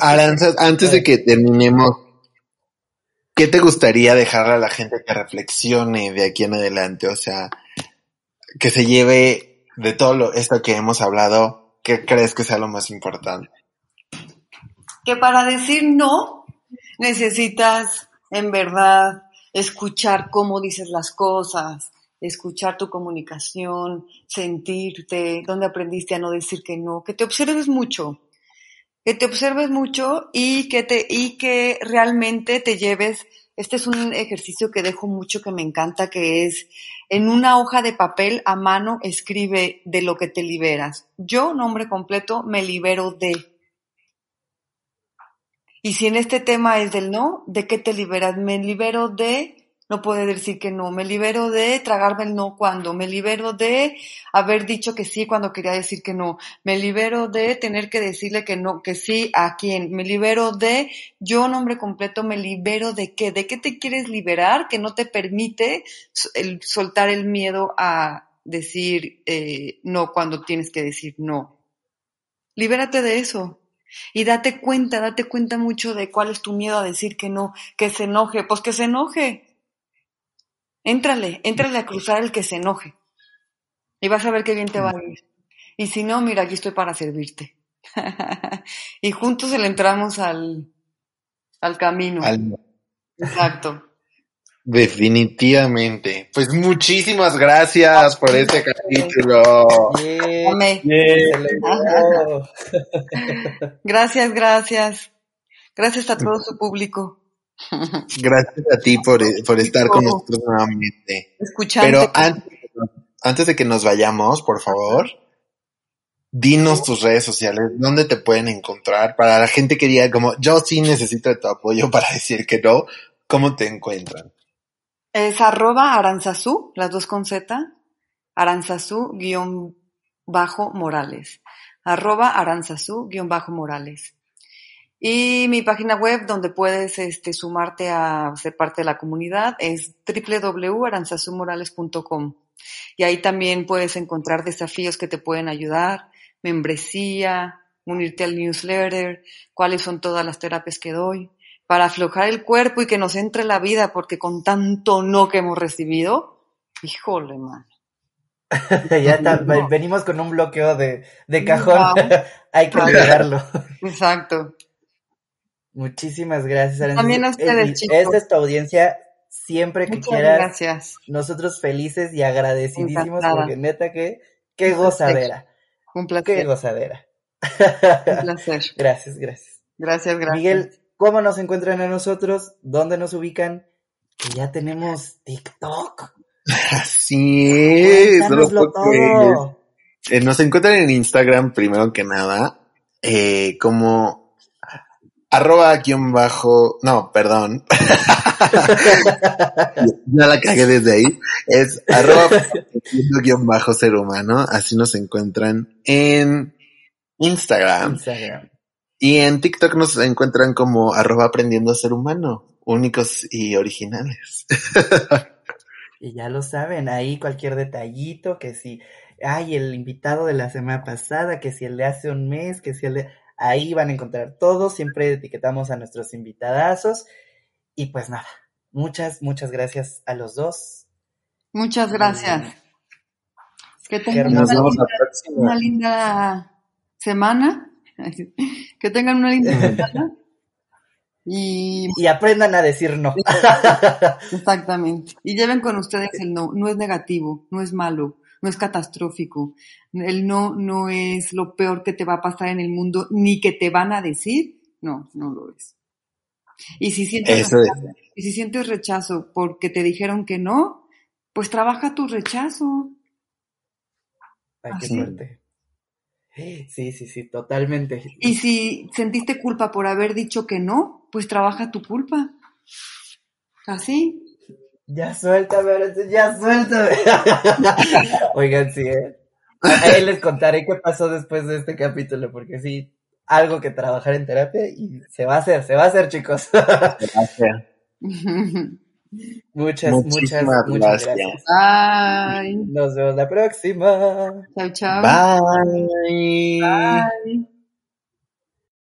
Aranza, antes de que terminemos, ¿qué te gustaría dejarle a la gente que reflexione de aquí en adelante? O sea, que se lleve de todo lo, esto que hemos hablado, ¿qué crees que sea lo más importante? que para decir no necesitas en verdad escuchar cómo dices las cosas, escuchar tu comunicación, sentirte, dónde aprendiste a no decir que no, que te observes mucho, que te observes mucho y que te y que realmente te lleves este es un ejercicio que dejo mucho que me encanta que es en una hoja de papel a mano escribe de lo que te liberas. Yo, nombre completo, me libero de y si en este tema es del no, ¿de qué te liberas? Me libero de no poder decir que no, me libero de tragarme el no cuando, me libero de haber dicho que sí cuando quería decir que no, me libero de tener que decirle que no, que sí a quién, me libero de yo nombre completo, me libero de qué, de qué te quieres liberar que no te permite soltar el miedo a decir eh, no cuando tienes que decir no. Libérate de eso. Y date cuenta, date cuenta mucho de cuál es tu miedo a decir que no, que se enoje, pues que se enoje. Éntrale, éntrale a cruzar el que se enoje. Y vas a ver qué bien te va a ir. Y si no, mira, aquí estoy para servirte. y juntos le entramos al, al camino. Al- Exacto. definitivamente. Pues muchísimas gracias por este capítulo. Yeah. Gracias, gracias. Gracias a todo su público. Gracias a ti por, por estar con nosotros nuevamente. Escuchante. Pero antes, antes de que nos vayamos, por favor, dinos tus redes sociales, dónde te pueden encontrar para la gente que diga como yo sí necesito de tu apoyo para decir que no, ¿cómo te encuentran? Es arroba aranzazú, las dos con Z, aranzazú guion bajo morales. Arroba aranzazú guion bajo morales. Y mi página web donde puedes este, sumarte a ser parte de la comunidad es www.aranzazumorales.com. Y ahí también puedes encontrar desafíos que te pueden ayudar, membresía, unirte al newsletter, cuáles son todas las terapias que doy, para aflojar el cuerpo y que nos entre la vida, porque con tanto no que hemos recibido, híjole, man. ya está, venimos con un bloqueo de, de cajón. Hay que Wow. liberarlo. Exacto. Muchísimas gracias. También a ustedes, Eh, y chicos. Esta es tu audiencia. Siempre que Muchas quieras, gracias. nosotros felices y agradecidísimos Encantada. porque neta que, qué Un placer. gozadera, Un qué placer. gozadera. Un placer. gracias, gracias. Gracias, gracias. Miguel, ¿cómo nos encuentran a nosotros? ¿Dónde nos ubican? Que ya tenemos TikTok. Así es, no lo todo. Eh, nos encuentran en Instagram primero que nada, eh, como arroba guion bajo, no, perdón. ya la cagué desde ahí. Es arroba guion bajo ser humano. Así nos encuentran en Instagram. Instagram. Y en TikTok nos encuentran como arroba aprendiendo a ser humano. Únicos y originales. Y ya lo saben, ahí cualquier detallito, que si, ay, el invitado de la semana pasada, que si el de hace un mes, que si el de... Ahí van a encontrar todo, siempre etiquetamos a nuestros invitadazos. Y pues nada, muchas, muchas gracias a los dos. Muchas gracias. Que tengan una linda, una linda semana. Que tengan una linda semana. Y Y aprendan a decir no. exactamente. Y lleven con ustedes el no. No es negativo, no es malo, no es catastrófico. El no no es lo peor que te va a pasar en el mundo, ni que te van a decir. No, no lo es. Y si sientes Eso es. rechazo, y si sientes rechazo porque te dijeron que no, pues trabaja tu rechazo. Ay, qué suerte. Sí, sí, sí, totalmente. Y si sentiste culpa por haber dicho que no, pues trabaja tu culpa. Así. Ya suéltame, ya suéltame. Oigan, sí, ¿eh? Ahí les contaré qué pasó después de este capítulo, porque sí, algo que trabajar en terapia y se va a hacer, se va a hacer, chicos. Gracias. muchas, muchas, Muchísimas muchas gracias. gracias. Bye. Nos vemos la próxima. Chao, chao. Bye. Bye.